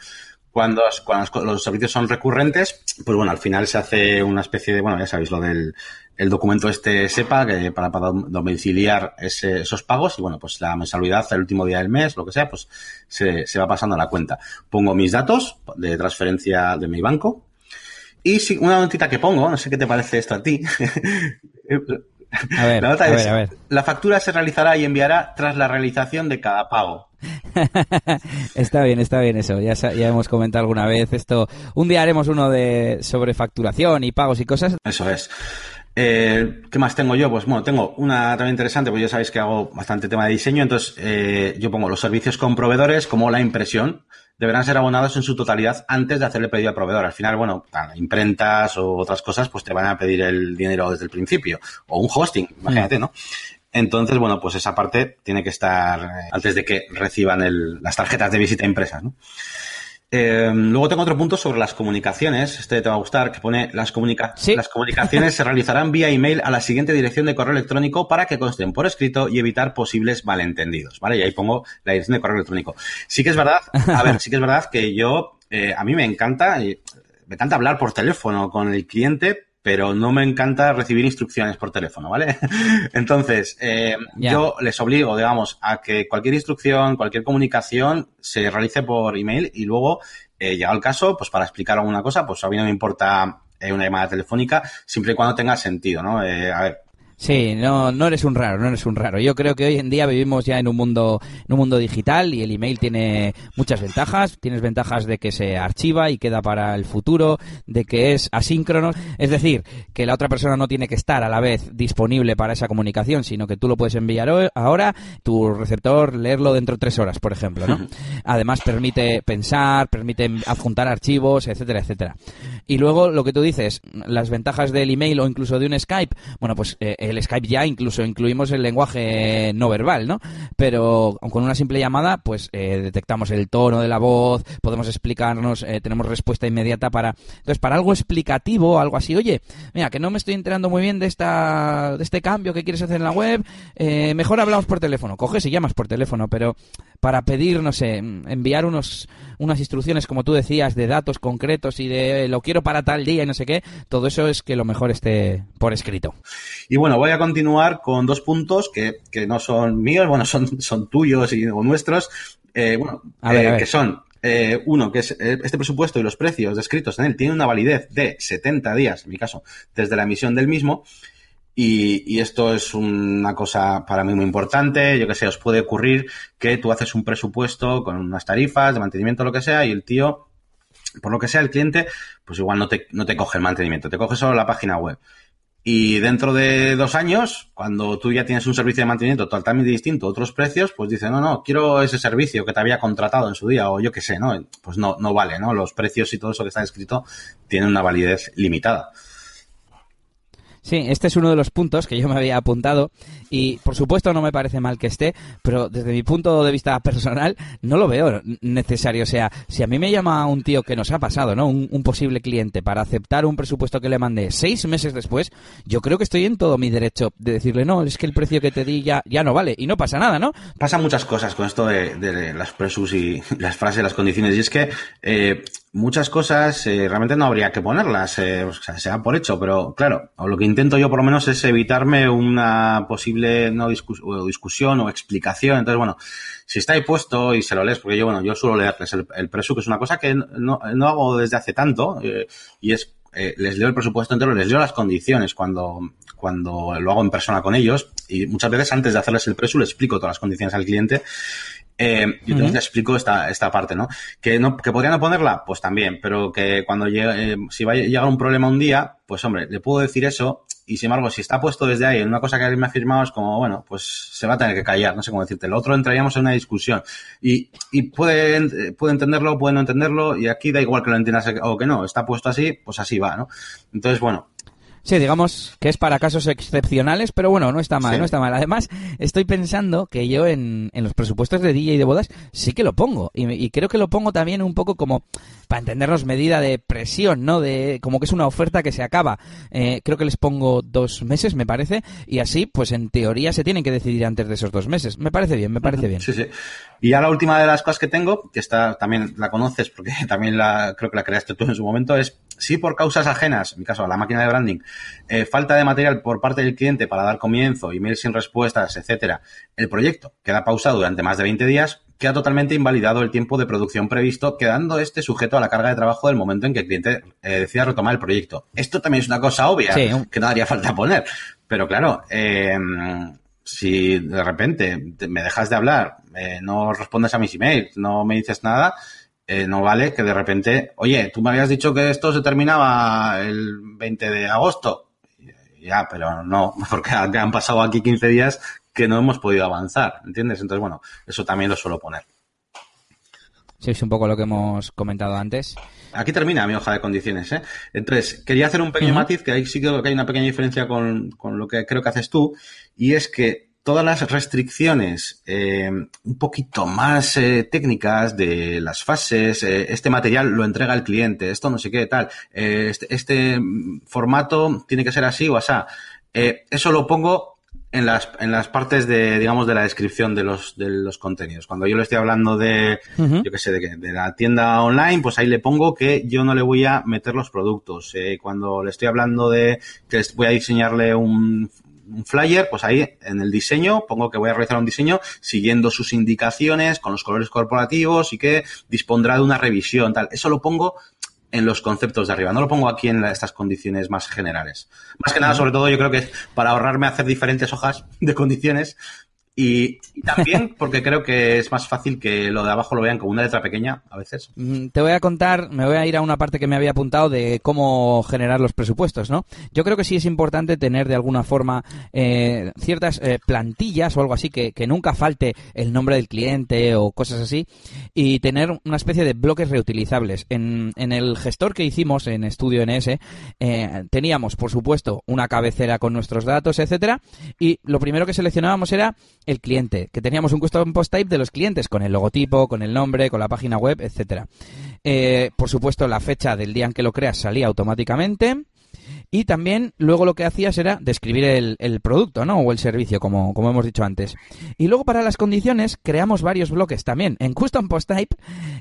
Cuando, cuando los servicios son recurrentes, pues bueno, al final se hace una especie de, bueno, ya sabéis, lo del el documento este SEPA que para, para domiciliar ese- esos pagos y bueno, pues la mensualidad el último día del mes, lo que sea, pues se, se va pasando a la cuenta. Pongo mis datos de transferencia de mi banco y si, una notita que pongo, no sé qué te parece esto a ti. A ver, la nota a es, ver, a ver. la factura se realizará y enviará tras la realización de cada pago. está bien, está bien eso. Ya, ya hemos comentado alguna vez esto. Un día haremos uno de sobre facturación y pagos y cosas. Eso es. Eh, ¿Qué más tengo yo? Pues bueno, tengo una también interesante, pues ya sabéis que hago bastante tema de diseño, entonces eh, yo pongo los servicios con proveedores como la impresión, deberán ser abonados en su totalidad antes de hacer el pedido al proveedor. Al final, bueno, imprentas o otras cosas, pues te van a pedir el dinero desde el principio. O un hosting, imagínate, ¿no? Entonces, bueno, pues esa parte tiene que estar eh, antes de que reciban el, las tarjetas de visita impresas, ¿no? Eh, luego tengo otro punto sobre las comunicaciones. Este te va a gustar, que pone las, las comunicaciones se realizarán vía email a la siguiente dirección de correo electrónico para que consten por escrito y evitar posibles malentendidos. ¿Vale? Y ahí pongo la dirección de correo electrónico. Sí que es verdad, a ver, sí que es verdad que yo, eh, a mí me encanta, me encanta hablar por teléfono con el cliente, pero no me encanta recibir instrucciones por teléfono, ¿vale? Entonces, eh, yo les obligo, digamos, a que cualquier instrucción, cualquier comunicación se realice por email y luego, eh, llegado el caso, pues para explicar alguna cosa, pues a mí no me importa eh, una llamada telefónica, siempre y cuando tenga sentido, ¿no? Eh, a ver, Sí, no, no eres un raro, no eres un raro. Yo creo que hoy en día vivimos ya en un mundo, en un mundo digital y el email tiene muchas ventajas. Tienes ventajas de que se archiva y queda para el futuro, de que es asíncrono. Es decir, que la otra persona no tiene que estar a la vez disponible para esa comunicación, sino que tú lo puedes enviar ahora, tu receptor leerlo dentro de tres horas, por ejemplo, ¿no? Además permite pensar, permite adjuntar archivos, etcétera, etcétera. Y luego lo que tú dices, las ventajas del email o incluso de un Skype, bueno, pues eh, el Skype ya incluso incluimos el lenguaje no verbal, ¿no? Pero con una simple llamada, pues eh, detectamos el tono de la voz, podemos explicarnos, eh, tenemos respuesta inmediata para... Entonces, para algo explicativo, algo así, oye, mira, que no me estoy enterando muy bien de, esta, de este cambio que quieres hacer en la web, eh, mejor hablamos por teléfono. Coges y llamas por teléfono, pero para pedir, no sé, enviar unos, unas instrucciones, como tú decías, de datos concretos y de lo quiero para tal día y no sé qué, todo eso es que lo mejor esté por escrito. Y bueno, voy a continuar con dos puntos que, que no son míos, bueno, son, son tuyos y, o nuestros, eh, bueno, eh, que son eh, uno, que es este presupuesto y los precios descritos en él tienen una validez de 70 días, en mi caso, desde la emisión del mismo. Y, y, esto es una cosa para mí muy importante. Yo que sé, os puede ocurrir que tú haces un presupuesto con unas tarifas de mantenimiento, lo que sea, y el tío, por lo que sea, el cliente, pues igual no te, no te coge el mantenimiento, te coge solo la página web. Y dentro de dos años, cuando tú ya tienes un servicio de mantenimiento totalmente distinto, otros precios, pues dice, no, no, quiero ese servicio que te había contratado en su día, o yo qué sé, ¿no? Pues no, no vale, ¿no? Los precios y todo eso que está escrito tienen una validez limitada. Sí, este es uno de los puntos que yo me había apuntado y por supuesto no me parece mal que esté, pero desde mi punto de vista personal no lo veo necesario. O sea, si a mí me llama un tío que nos ha pasado, ¿no? Un, posible cliente para aceptar un presupuesto que le mandé seis meses después, yo creo que estoy en todo mi derecho de decirle, no, es que el precio que te di ya, ya no vale y no pasa nada, ¿no? Pasan muchas cosas con esto de, las presus y las frases, las condiciones y es que eh, muchas cosas eh, realmente no habría que ponerlas, eh, o sea, se da por hecho, pero claro, lo que intento yo por lo menos es evitarme una posible no discusión o explicación. Entonces, bueno, si está ahí puesto y se lo lees, porque yo, bueno, yo suelo leerles el, el presu, que es una cosa que no, no hago desde hace tanto, eh, y es eh, les leo el presupuesto entero, les leo las condiciones cuando, cuando lo hago en persona con ellos y muchas veces antes de hacerles el presu les explico todas las condiciones al cliente eh, y entonces te explico esta, esta parte, ¿no? Que no, que podría no ponerla, pues también, pero que cuando llegue, eh, si va a llegar un problema un día, pues hombre, le puedo decir eso, y sin embargo, si está puesto desde ahí en una cosa que alguien me ha firmado, es como, bueno, pues se va a tener que callar, no sé cómo decirte. Lo otro entraríamos en una discusión. Y, y puede, puede entenderlo, puede no entenderlo, y aquí da igual que lo entiendas o que no, está puesto así, pues así va, ¿no? Entonces, bueno, Sí, digamos que es para casos excepcionales, pero bueno, no está mal, no está mal. Además, estoy pensando que yo en, en los presupuestos de DJ y de bodas sí que lo pongo. Y, creo que lo pongo también un poco como, para entendernos, medida de presión, ¿no? De como que es una oferta que se acaba. Eh, creo que les pongo dos meses, me parece, y así, pues en teoría se tienen que decidir antes de esos dos meses. Me parece bien, me parece bien. Sí, sí. Y ya la última de las cosas que tengo, que está también la conoces porque también la creo que la creaste tú en su momento, es si por causas ajenas, en mi caso a la máquina de branding, eh, falta de material por parte del cliente para dar comienzo, email sin respuestas, etcétera, el proyecto queda pausado durante más de 20 días, queda totalmente invalidado el tiempo de producción previsto, quedando este sujeto a la carga de trabajo del momento en que el cliente eh, decida retomar el proyecto. Esto también es una cosa obvia que no haría falta poner, pero claro, eh, si de repente me dejas de hablar, eh, no respondes a mis emails, no me dices nada, eh, no vale que de repente, oye, tú me habías dicho que esto se terminaba el 20 de agosto. Ya, pero no, porque han pasado aquí 15 días que no hemos podido avanzar, ¿entiendes? Entonces, bueno, eso también lo suelo poner. Sí, es un poco lo que hemos comentado antes. Aquí termina mi hoja de condiciones. ¿eh? Entonces, quería hacer un pequeño matiz, que ahí sí que hay una pequeña diferencia con, lo que creo que haces tú, y es que todas las restricciones eh, un poquito más eh, técnicas de las fases, eh, este material lo entrega el cliente, esto no sé qué, tal, este, este, formato tiene que ser así o así. eso lo pongo en las, en las partes de, digamos, de la descripción de los, de los contenidos. Cuando yo le estoy hablando de, yo qué sé, de, de, la tienda online, pues ahí le pongo que yo no le voy a meter los productos. Cuando le estoy hablando de que voy a diseñarle un, un flyer, pues ahí en el diseño pongo que voy a realizar un diseño siguiendo sus indicaciones, con los colores corporativos y que dispondrá de una revisión, tal. Eso lo pongo en los conceptos de arriba. No lo pongo aquí en estas condiciones más generales. Más que nada, sobre todo, yo creo que para ahorrarme hacer diferentes hojas de condiciones, y, también porque creo que es más fácil que lo de abajo lo vean como una letra pequeña a veces. Mm, te voy a contar, me voy a ir a una parte que me había apuntado de cómo generar los presupuestos, ¿no? Yo creo que sí es importante tener de alguna forma eh, ciertas eh, plantillas o algo así que, nunca falte el nombre del cliente o cosas así y tener una especie de bloques reutilizables. En, en el gestor que hicimos en Estudio NS eh, teníamos, por supuesto, una cabecera con nuestros datos, etcétera, y lo primero que seleccionábamos era el cliente, que teníamos un custom post type de los clientes con el logotipo, con el nombre, con la página web, etcétera. Eh, por supuesto, la fecha del día en que lo creas salía automáticamente. Y también luego lo que hacías era describir el, producto, ¿no? O el servicio, como, como hemos dicho antes. Y luego para las condiciones creamos varios bloques también en Custom Post Type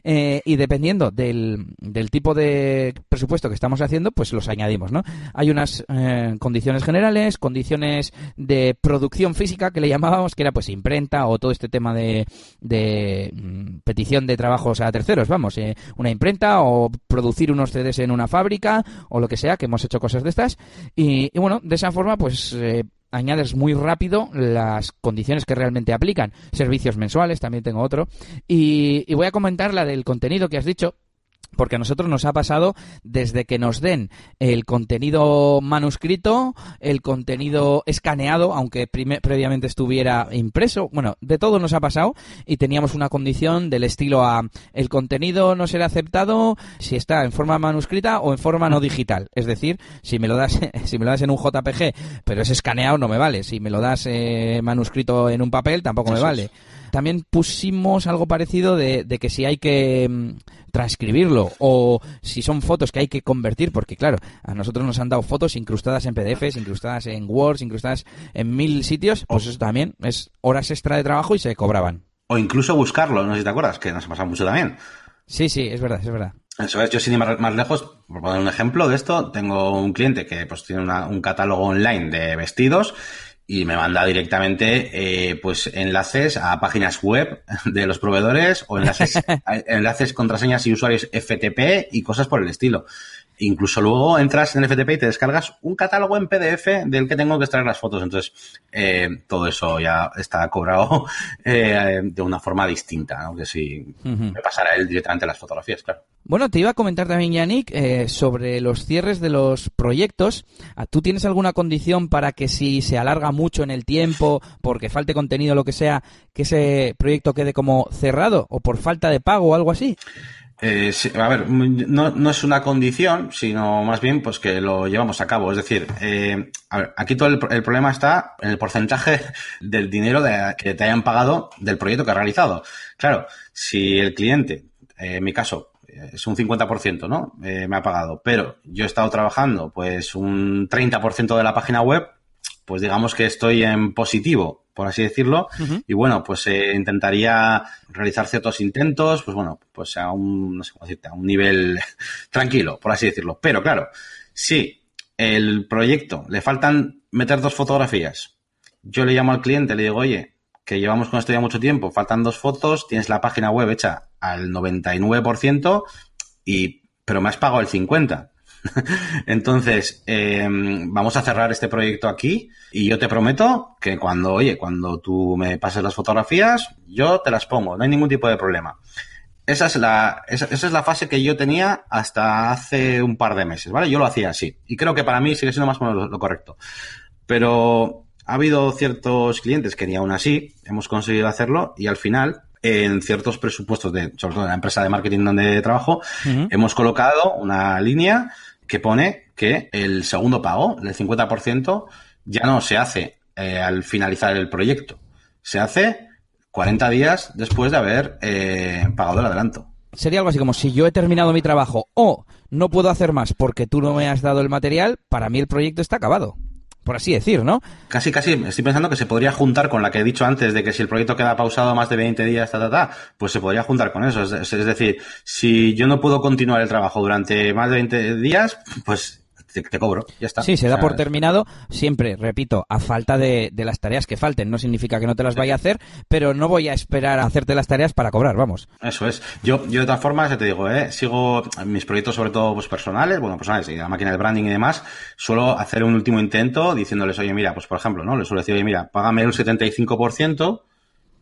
eh, y dependiendo del, del, tipo de presupuesto que estamos haciendo, pues los añadimos, ¿no? Hay unas eh, condiciones generales, condiciones de producción física que le llamábamos, que era pues imprenta o todo este tema de, de mm, petición de trabajos a terceros, vamos, eh, una imprenta o producir unos CDs en una fábrica o lo que sea, que hemos hecho cosas de estas. Y, bueno, de esa forma, pues eh, añades muy rápido las condiciones que realmente aplican. Servicios mensuales, también tengo otro. y voy a comentar la del contenido que has dicho, porque a nosotros nos ha pasado desde que nos den el contenido manuscrito, el contenido escaneado, aunque previamente estuviera impreso, bueno, de todo nos ha pasado y teníamos una condición del estilo a el contenido no será aceptado si está en forma manuscrita o en forma no digital, es decir, si me lo das si me lo das en un JPG, pero es escaneado no me vale, si me lo das eh, manuscrito en un papel tampoco me vale. También pusimos algo parecido de, de que si hay que mm, transcribirlo o si son fotos que hay que convertir, porque claro, a nosotros nos han dado fotos incrustadas en PDFs, incrustadas en Word, incrustadas en mil sitios, pues eso también es horas extra de trabajo y se cobraban. O incluso buscarlo, no sé si te acuerdas, que nos ha pasado mucho también. Sí, sí, es verdad, es verdad. Eso es, yo sin ir más, lejos, por poner un ejemplo de esto, tengo un cliente que pues tiene un catálogo online de vestidos y me manda directamente eh, pues enlaces a páginas web de los proveedores o enlaces, enlaces, contraseñas y usuarios FTP y cosas por el estilo. Incluso luego entras en el FTP y te descargas un catálogo en PDF del que tengo que extraer las fotos. Entonces, eh, todo eso ya está cobrado eh, de una forma distinta, ¿no? que si me pasara él directamente las fotografías, claro. Bueno, te iba a comentar también, Yannick, eh, sobre los cierres de los proyectos. Ah, ¿Tú tienes alguna condición para que si se alarga mucho en el tiempo, porque falte contenido o lo que sea, que ese proyecto quede como cerrado o por falta de pago o algo así? Eh, a ver, no, no, es una condición, sino más bien pues que lo llevamos a cabo. Es decir, eh, aquí todo el, problema está en el porcentaje del dinero que te hayan pagado del proyecto que has realizado. Claro, si el cliente, eh, en mi caso, es un 50%, ¿no? me ha pagado, pero yo he estado trabajando pues un 30% de la página web, pues digamos que estoy en positivo por así decirlo. Y bueno, pues eh, intentaría realizar ciertos intentos, pues bueno, pues a un, no sé cómo decirte, a un nivel tranquilo, por así decirlo. Pero claro, si el proyecto le faltan meter dos fotografías, yo le llamo al cliente, le digo, oye, que llevamos con esto ya mucho tiempo, faltan dos fotos, tienes la página web hecha al 99%, y, pero me has pagado el 50%. Entonces, eh, vamos a cerrar este proyecto aquí y yo te prometo que cuando, oye, cuando tú me pases las fotografías, yo te las pongo, no hay ningún tipo de problema. Esa es la, esa, esa es la fase que yo tenía hasta hace un par de meses, ¿vale? Yo lo hacía así. Y creo que para mí sigue siendo más o menos lo, lo correcto. Pero ha habido ciertos clientes que ni aún así hemos conseguido hacerlo y al final en ciertos presupuestos de, sobre todo en la empresa de marketing donde trabajo, hemos colocado una línea que pone que el segundo pago, el 50%, ya no se hace eh, al finalizar el proyecto. Se hace 40 días después de haber eh, pagado el adelanto. Sería algo así como si yo he terminado mi trabajo o no puedo hacer más porque tú no me has dado el material, para mí el proyecto está acabado. Por así decir, ¿no? Casi, casi estoy pensando que se podría juntar con la que he dicho antes de que si el proyecto queda pausado más de 20 días, ta, ta, ta, pues se podría juntar con eso. Es, es- decir, si yo no puedo continuar el trabajo durante más de 20 días, pues te, te cobro, ya está. Sí, se da O sea, por terminado, siempre, repito, a falta de, de las tareas que falten. No significa que no te las vaya a hacer, pero no voy a esperar a hacerte las tareas para cobrar, vamos. Eso es. Yo, yo de todas formas, ya te digo, ¿eh? sigo mis proyectos sobre todo pues, personales, bueno, personales y la máquina de branding y demás, suelo hacer un último intento diciéndoles, oye, mira, pues por ejemplo, ¿no? Les suelo decir, oye, mira, págame el 75%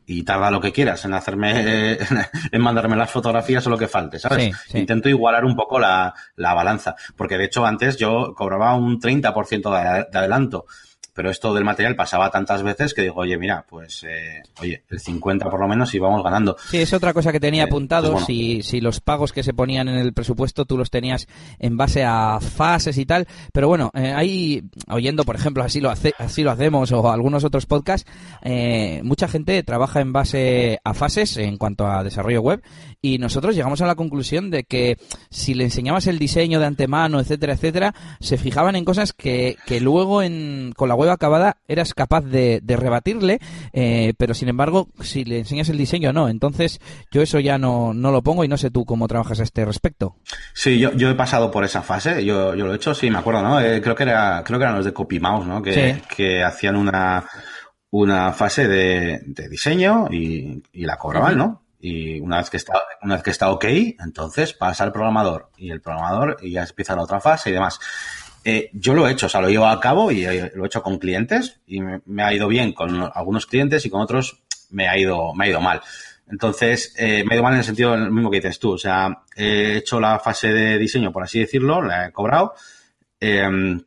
y tarda lo que quieras en hacerme, en mandarme las fotografías o lo que falte, ¿sabes? Sí, sí. Intento igualar un poco la, la balanza, porque de hecho antes yo cobraba un 30% de, de adelanto. Pero esto del material pasaba tantas veces que digo, oye, mira, pues, eh, oye, el 50 por lo menos y vamos ganando. Sí, es otra cosa que tenía Eh, apuntado. pues bueno. si, si los pagos que se ponían en el presupuesto tú los tenías en base a fases y tal. Pero bueno, eh, ahí, oyendo, por ejemplo, así lo, hace, así lo hacemos o algunos otros podcasts, eh, mucha gente trabaja en base a fases en cuanto a desarrollo web y nosotros llegamos a la conclusión de que si le enseñabas el diseño de antemano, etcétera, etcétera, se fijaban en cosas que, que luego en, con la web acabada eras capaz de, de rebatirle, eh, pero sin embargo, si le enseñas el diseño, no. Entonces, yo eso ya no, no lo pongo y no sé tú cómo trabajas a este respecto. Sí, yo, yo he pasado por esa fase, yo, yo lo he hecho, sí, me acuerdo, ¿no? Eh, creo que era, creo que eran los de CopyMouse, ¿no? Que, Sí. que hacían una, una fase de, de diseño y, y la cobraban, ¿no? Y una vez que está, una vez que está ok, entonces pasa al programador y el programador y ya empieza la otra fase y demás. Eh, yo lo he hecho, o sea, lo llevo a cabo y eh, lo he hecho con clientes y me, ha ido bien con algunos clientes y con otros me ha ido, me ha ido mal. Entonces, eh, me ha ido mal en el sentido lo mismo que dices tú. O sea, he hecho la fase de diseño, por así decirlo, la he cobrado. eh,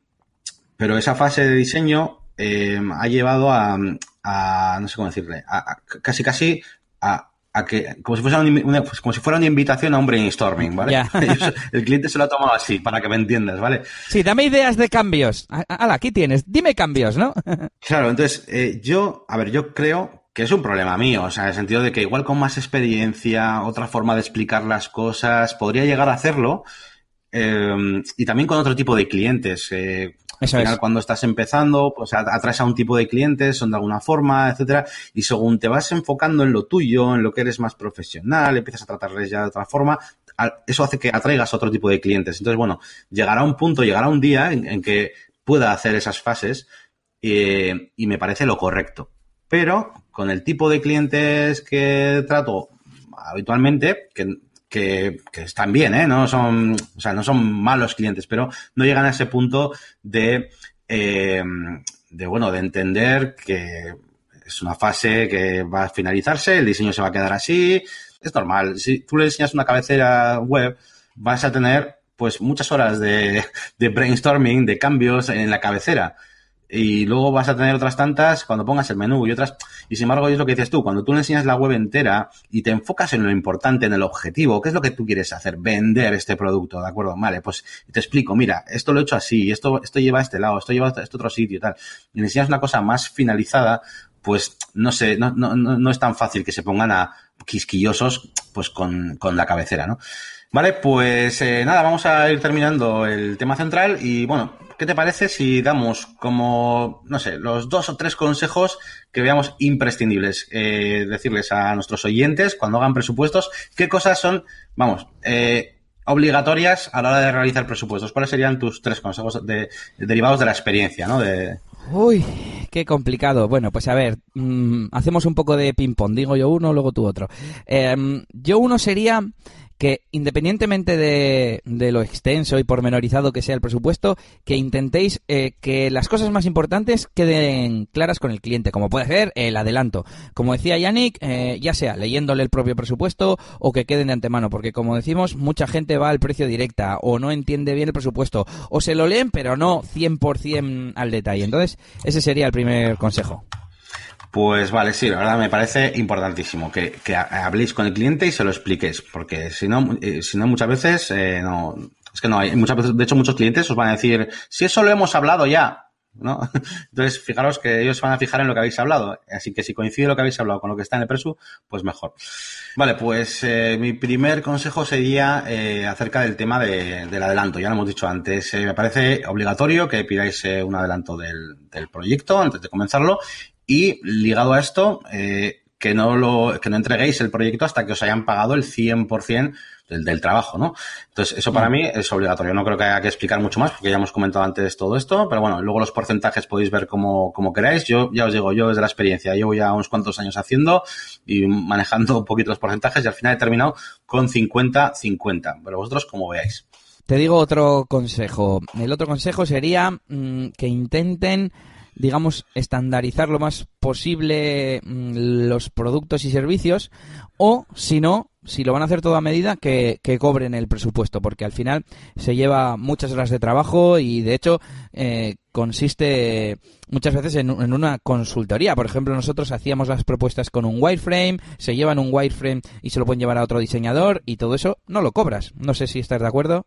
pero esa fase de diseño eh, ha llevado a, a, no sé cómo decirle, a- casi casi a, a que, como si, fuese una, una- pues como si fuera una invitación a un brainstorming, ¿vale? El cliente se lo ha tomado así, para que me entiendas, ¿vale? Sí, dame ideas de cambios. Hala, aquí tienes. Dime cambios, ¿no? Claro, entonces, eh, yo, a ver, yo creo que es un problema mío, o sea, en el sentido de que igual con más experiencia, otra forma de explicar las cosas, podría llegar a hacerlo, eh, y también con otro tipo de clientes. eh, Eso al final, es. cuando estás empezando, pues atraes a un tipo de clientes, son de alguna forma, etcétera, y según te vas enfocando en lo tuyo, en lo que eres más profesional, empiezas a tratarles ya de otra forma, eso hace que atraigas a otro tipo de clientes. Entonces, bueno, llegará un punto, llegará un día en, en que pueda hacer esas fases eh, y me parece lo correcto. Pero con el tipo de clientes que trato habitualmente, que, que, están bien, ¿eh? No son, o sea, no son malos clientes, pero no llegan a ese punto de, eh, de bueno, de entender que es una fase que va a finalizarse, el diseño se va a quedar así. Es normal. Si tú le enseñas una cabecera web, vas a tener pues muchas horas de brainstorming, de cambios en la cabecera. Y luego vas a tener otras tantas cuando pongas el menú y otras. Y sin embargo, es lo que dices tú, cuando tú le enseñas la web entera y te enfocas en lo importante, en el objetivo, ¿qué es lo que tú quieres hacer? Vender este producto, ¿de acuerdo? Vale, pues te explico, mira, esto lo he hecho así, esto, esto lleva a este lado, esto lleva a este otro sitio y tal. Y le enseñas una cosa más finalizada, pues no sé, no, no, no, es tan fácil que se pongan a quisquillosos pues con, con la cabecera, ¿no? Vale, pues eh, nada, vamos a ir terminando el tema central y bueno, ¿qué te parece si damos como, no sé, los dos o tres consejos que veamos imprescindibles? Eh, decirles a nuestros oyentes cuando hagan presupuestos qué cosas son, vamos, eh, obligatorias a la hora de realizar presupuestos. ¿Cuáles serían tus tres consejos de, derivados de la experiencia, ¿no? De, Uy, qué complicado. Bueno, pues a ver, mmm, hacemos un poco de ping-pong. Digo yo uno, luego tú otro. Eh, yo uno sería que independientemente de, lo extenso y pormenorizado que sea el presupuesto, que intentéis eh, que las cosas más importantes queden claras con el cliente, como puede ser el adelanto. Como decía Yannick, eh, ya sea leyéndole el propio presupuesto o que queden de antemano, porque como decimos, mucha gente va al precio directa o no entiende bien el presupuesto o se lo leen pero no 100% al detalle. Entonces, ese sería el primer consejo. Pues vale, sí, la verdad me parece importantísimo que, habléis con el cliente y se lo expliquéis, porque si no, eh, si no muchas veces eh, no, es que no hay, muchas veces, de hecho muchos clientes os van a decir, si eso lo hemos hablado ya, ¿no? Entonces, fijaros que ellos van a fijar en lo que habéis hablado, así que si coincide lo que habéis hablado con lo que está en el presu, pues mejor. Vale, pues eh, mi primer consejo sería acerca del tema del adelanto, ya lo hemos dicho antes, me parece obligatorio que pidáis un adelanto del, del proyecto antes de comenzarlo y ligado a esto, eh, que no lo, que no entreguéis el proyecto hasta que os hayan pagado el 100% del, del trabajo, ¿no? Entonces, eso para mm. mí es obligatorio. No creo que haya que explicar mucho más, porque ya hemos comentado antes todo esto, pero bueno, luego los porcentajes podéis ver como, como queráis. Yo, ya os digo, yo desde la experiencia llevo ya unos cuantos años haciendo y manejando un poquito los porcentajes y al final he terminado con 50-50. Pero vosotros, como veáis. Te digo otro consejo. El otro consejo sería mm, que intenten digamos, estandarizar lo más posible mm, los productos y servicios o, si no, si lo van a hacer todo a medida, que, cobren el presupuesto, porque al final se lleva muchas horas de trabajo y, de hecho, eh, consiste muchas veces en, una consultoría. Por ejemplo, nosotros hacíamos las propuestas con un wireframe, se llevan un wireframe y se lo pueden llevar a otro diseñador y todo eso no lo cobras. No sé si estás de acuerdo.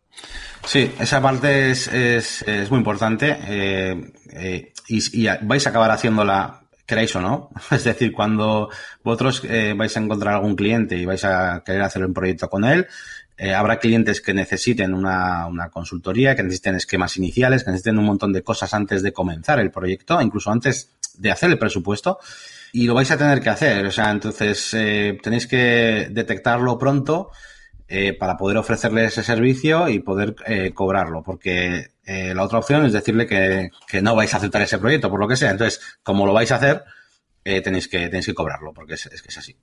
Sí, esa parte es, es, muy importante eh, eh, y, vais a acabar haciéndola queráis o no. Es decir, cuando vosotros eh, vais a encontrar algún cliente y vais a querer hacer un proyecto con él, eh, habrá clientes que necesiten una, una, consultoría, que necesiten esquemas iniciales, que necesiten un montón de cosas antes de comenzar el proyecto, incluso antes de hacer el presupuesto. Y lo vais a tener que hacer. O sea, entonces eh, tenéis que detectarlo pronto para poder ofrecerle ese servicio y poder cobrarlo. Porque eh, la otra opción es decirle que, no vais a aceptar ese proyecto, por lo que sea. Entonces, como lo vais a hacer, eh, tenéis, que, tenéis que cobrarlo, porque es, que es así.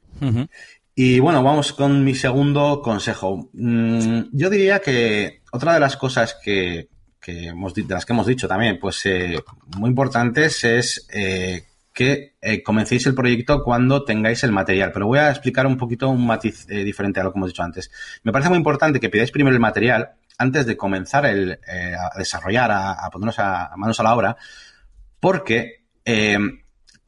Y bueno, vamos con mi segundo consejo. Mm, yo diría que otra de las cosas que, hemos, de las que hemos dicho también, pues eh, muy importantes es que comencéis el proyecto cuando tengáis el material. Pero voy a explicar un poquito un matiz diferente a lo que hemos dicho antes. Me parece muy importante que pidáis primero el material antes de comenzar el, eh, a desarrollar, a, ponernos a, manos a la obra, porque eh,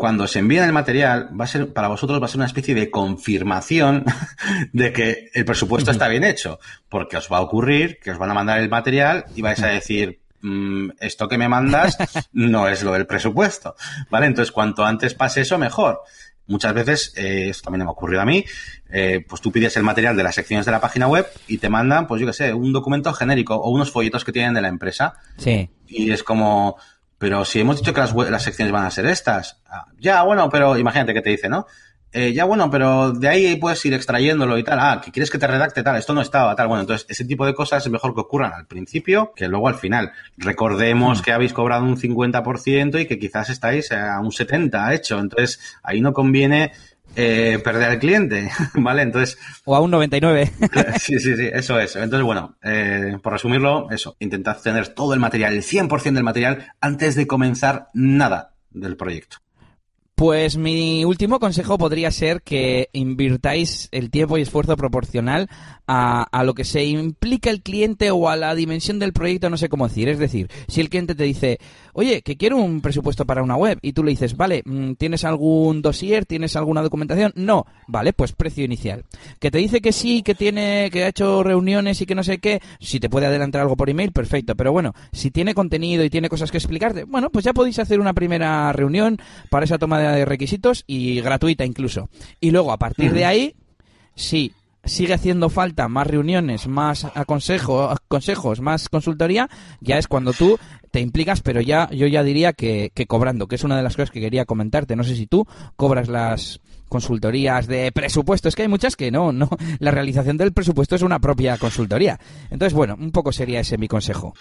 cuando se envíen el material, va a ser, para vosotros va a ser una especie de confirmación de que el presupuesto está bien hecho, porque os va a ocurrir que os van a mandar el material y vais a decir, mm, esto que me mandas no es lo del presupuesto, ¿vale? Entonces, cuanto antes pase eso, mejor. Muchas veces, eh, esto también me ha ocurrido a mí, eh, pues tú pides el material de las secciones de la página web y te mandan, pues yo qué sé, un documento genérico o unos folletos que tienen de la empresa. Sí. Y es como, pero si hemos dicho que las, las secciones van a ser estas. Ah, ya, bueno, pero imagínate que te dice, ¿no? Eh, ya bueno, pero de ahí puedes ir extrayéndolo y tal. Ah, que quieres que te redacte tal, esto no estaba tal. Bueno, entonces ese tipo de cosas es mejor que ocurran al principio que luego al final. Recordemos mm. que habéis cobrado un 50% y que quizás estáis a un 70% hecho. Entonces ahí no conviene eh, perder al cliente, ¿vale? Entonces... O a un 99. sí, sí, sí, eso es. Entonces, bueno, eh, por resumirlo, eso, intentad tener todo el material, el 100% del material, antes de comenzar nada del proyecto. Pues mi último consejo podría ser que invirtáis el tiempo y esfuerzo proporcional a, a, lo que se implica el cliente o a la dimensión del proyecto, no sé cómo decir. Es decir, si el cliente te dice, oye, que quiero un presupuesto para una web, y tú le dices, vale, mm, ¿tienes algún dossier? ¿Tienes alguna documentación? No, vale, pues precio inicial. Que te dice que sí, que tiene, que ha hecho reuniones y que no sé qué, si te puede adelantar algo por email, perfecto. Pero bueno, si tiene contenido y tiene cosas que explicarte, bueno, pues ya podéis hacer una primera reunión para esa toma de de requisitos y gratuita incluso. Y luego, a partir de ahí, si sigue haciendo falta más reuniones, más aconsejo, consejos, más consultoría, ya es cuando tú te implicas, pero ya yo ya diría que, que cobrando, que es una de las cosas que quería comentarte. No sé si tú cobras las consultorías de presupuesto. Es que hay muchas que no, no. La realización del presupuesto es una propia consultoría. Entonces, bueno, un poco sería ese mi consejo.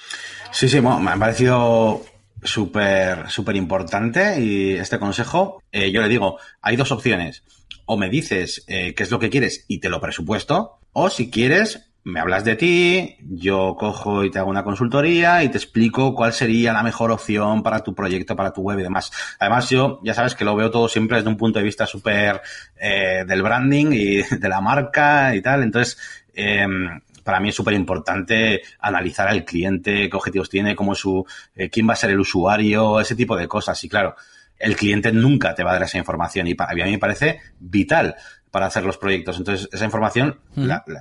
Sí, sí, me ha parecido súper, súper importante y este consejo, eh, yo le digo, hay dos opciones. O me dices eh, qué es lo que quieres y te lo presupuesto, o si quieres, me hablas de ti, yo cojo y te hago una consultoría y te explico cuál sería la mejor opción para tu proyecto, para tu web y demás. Además, yo ya sabes que lo veo todo siempre desde un punto de vista súper eh, del branding y de la marca y tal. Entonces, eh, para mí es súper importante analizar al cliente, qué objetivos tiene, cómo su, eh, quién va a ser el usuario, ese tipo de cosas. Y claro, el cliente nunca te va a dar esa información y a mí me parece vital para hacer los proyectos. Entonces, esa información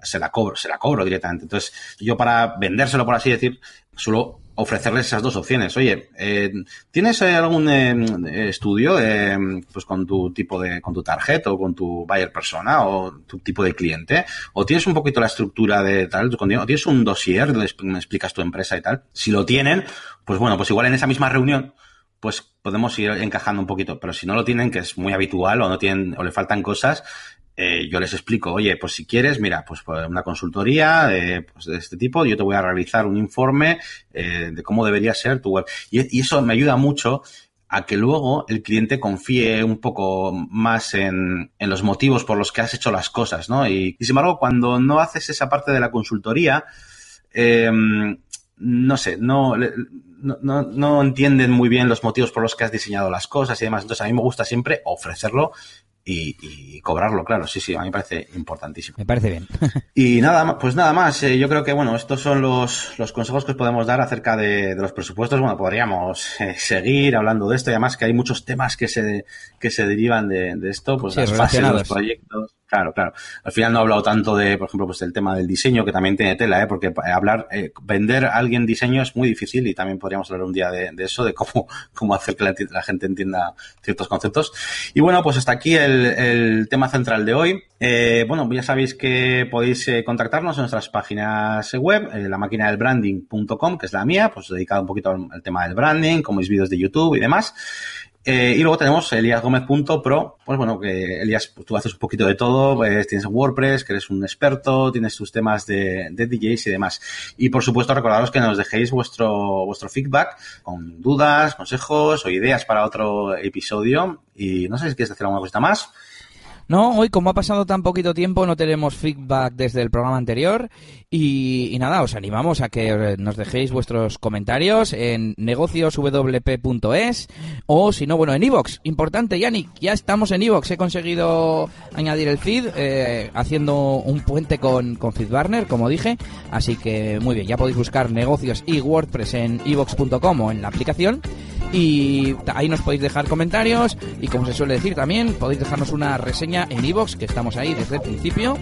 se la cobro, se la cobro directamente. Entonces, yo para vendérselo, por así decir, suelo ofrecerles esas dos opciones. Oye, eh, ¿tienes eh, algún eh, estudio pues con tu tipo de, con tu tarjeta o con tu buyer persona o tu tipo de cliente? ¿O tienes un poquito la estructura de tal, o tienes un dossier, me explicas tu empresa y tal? Si lo tienen, pues bueno, pues igual en esa misma reunión pues podemos ir encajando un poquito. Pero si no lo tienen, que es muy habitual, o no tienen, o le faltan cosas, eh, yo les explico, oye, pues si quieres, mira, pues, pues una consultoría pues de este tipo, yo te voy a realizar un informe eh, de cómo debería ser tu web. Y, eso me ayuda mucho a que luego el cliente confíe un poco más en, los motivos por los que has hecho las cosas, ¿no? Y, sin embargo, cuando no haces esa parte de la consultoría, eh, no sé, no, no, no, entienden muy bien los motivos por los que has diseñado las cosas y demás. Entonces, a mí me gusta siempre ofrecerlo y, cobrarlo, claro. Sí, sí, a mí me parece importantísimo. Me parece bien. y nada más, pues nada más. Eh, yo creo que, bueno, estos son los, los consejos que os podemos dar acerca de, los presupuestos. Bueno, podríamos eh, seguir hablando de esto y además que hay muchos temas que se, que se derivan de, esto, pues las fases de los proyectos. Claro, claro. Al final no he hablado tanto de, por ejemplo, pues del tema del diseño, que también tiene tela, ¿eh? porque hablar, eh, vender a alguien diseño es muy difícil y también podríamos hablar un día de, eso, de cómo, cómo hacer que la, gente entienda ciertos conceptos. Y bueno, pues hasta aquí el, tema central de hoy. Eh, bueno, ya sabéis que podéis eh, contactarnos en nuestras páginas web, eh, la máquina del branding.com, que es la mía, pues dedicado un poquito al, al tema del branding, como mis vídeos de YouTube y demás. Eh, y luego tenemos eliasgomez.pro, pues bueno, que Elias, pues tú haces un poquito de todo, pues tienes WordPress, que eres un experto, tienes tus temas de, de, DJs y demás. Y por supuesto, recordaros que nos dejéis vuestro, vuestro feedback con dudas, consejos o ideas para otro episodio. Y no sé si quieres hacer alguna cosita más. No, hoy como ha pasado tan poquito tiempo no tenemos feedback desde el programa anterior y, nada, os animamos a que nos dejéis vuestros comentarios en negocioswp.es o si no, bueno, en iVox. Importante, Yannick, ya estamos en iVox. He conseguido añadir el feed eh, haciendo un puente con, con FeedBurner, como dije. Así que muy bien, ya podéis buscar negocios y WordPress en iVox.com o en la aplicación y ahí nos podéis dejar comentarios y como se suele decir también podéis dejarnos una reseña en iVoox que estamos ahí desde el principio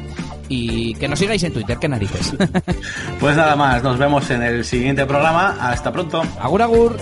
y que nos sigáis en Twitter, qué narices. pues nada más, nos vemos en el siguiente programa. Hasta pronto. Agur agur.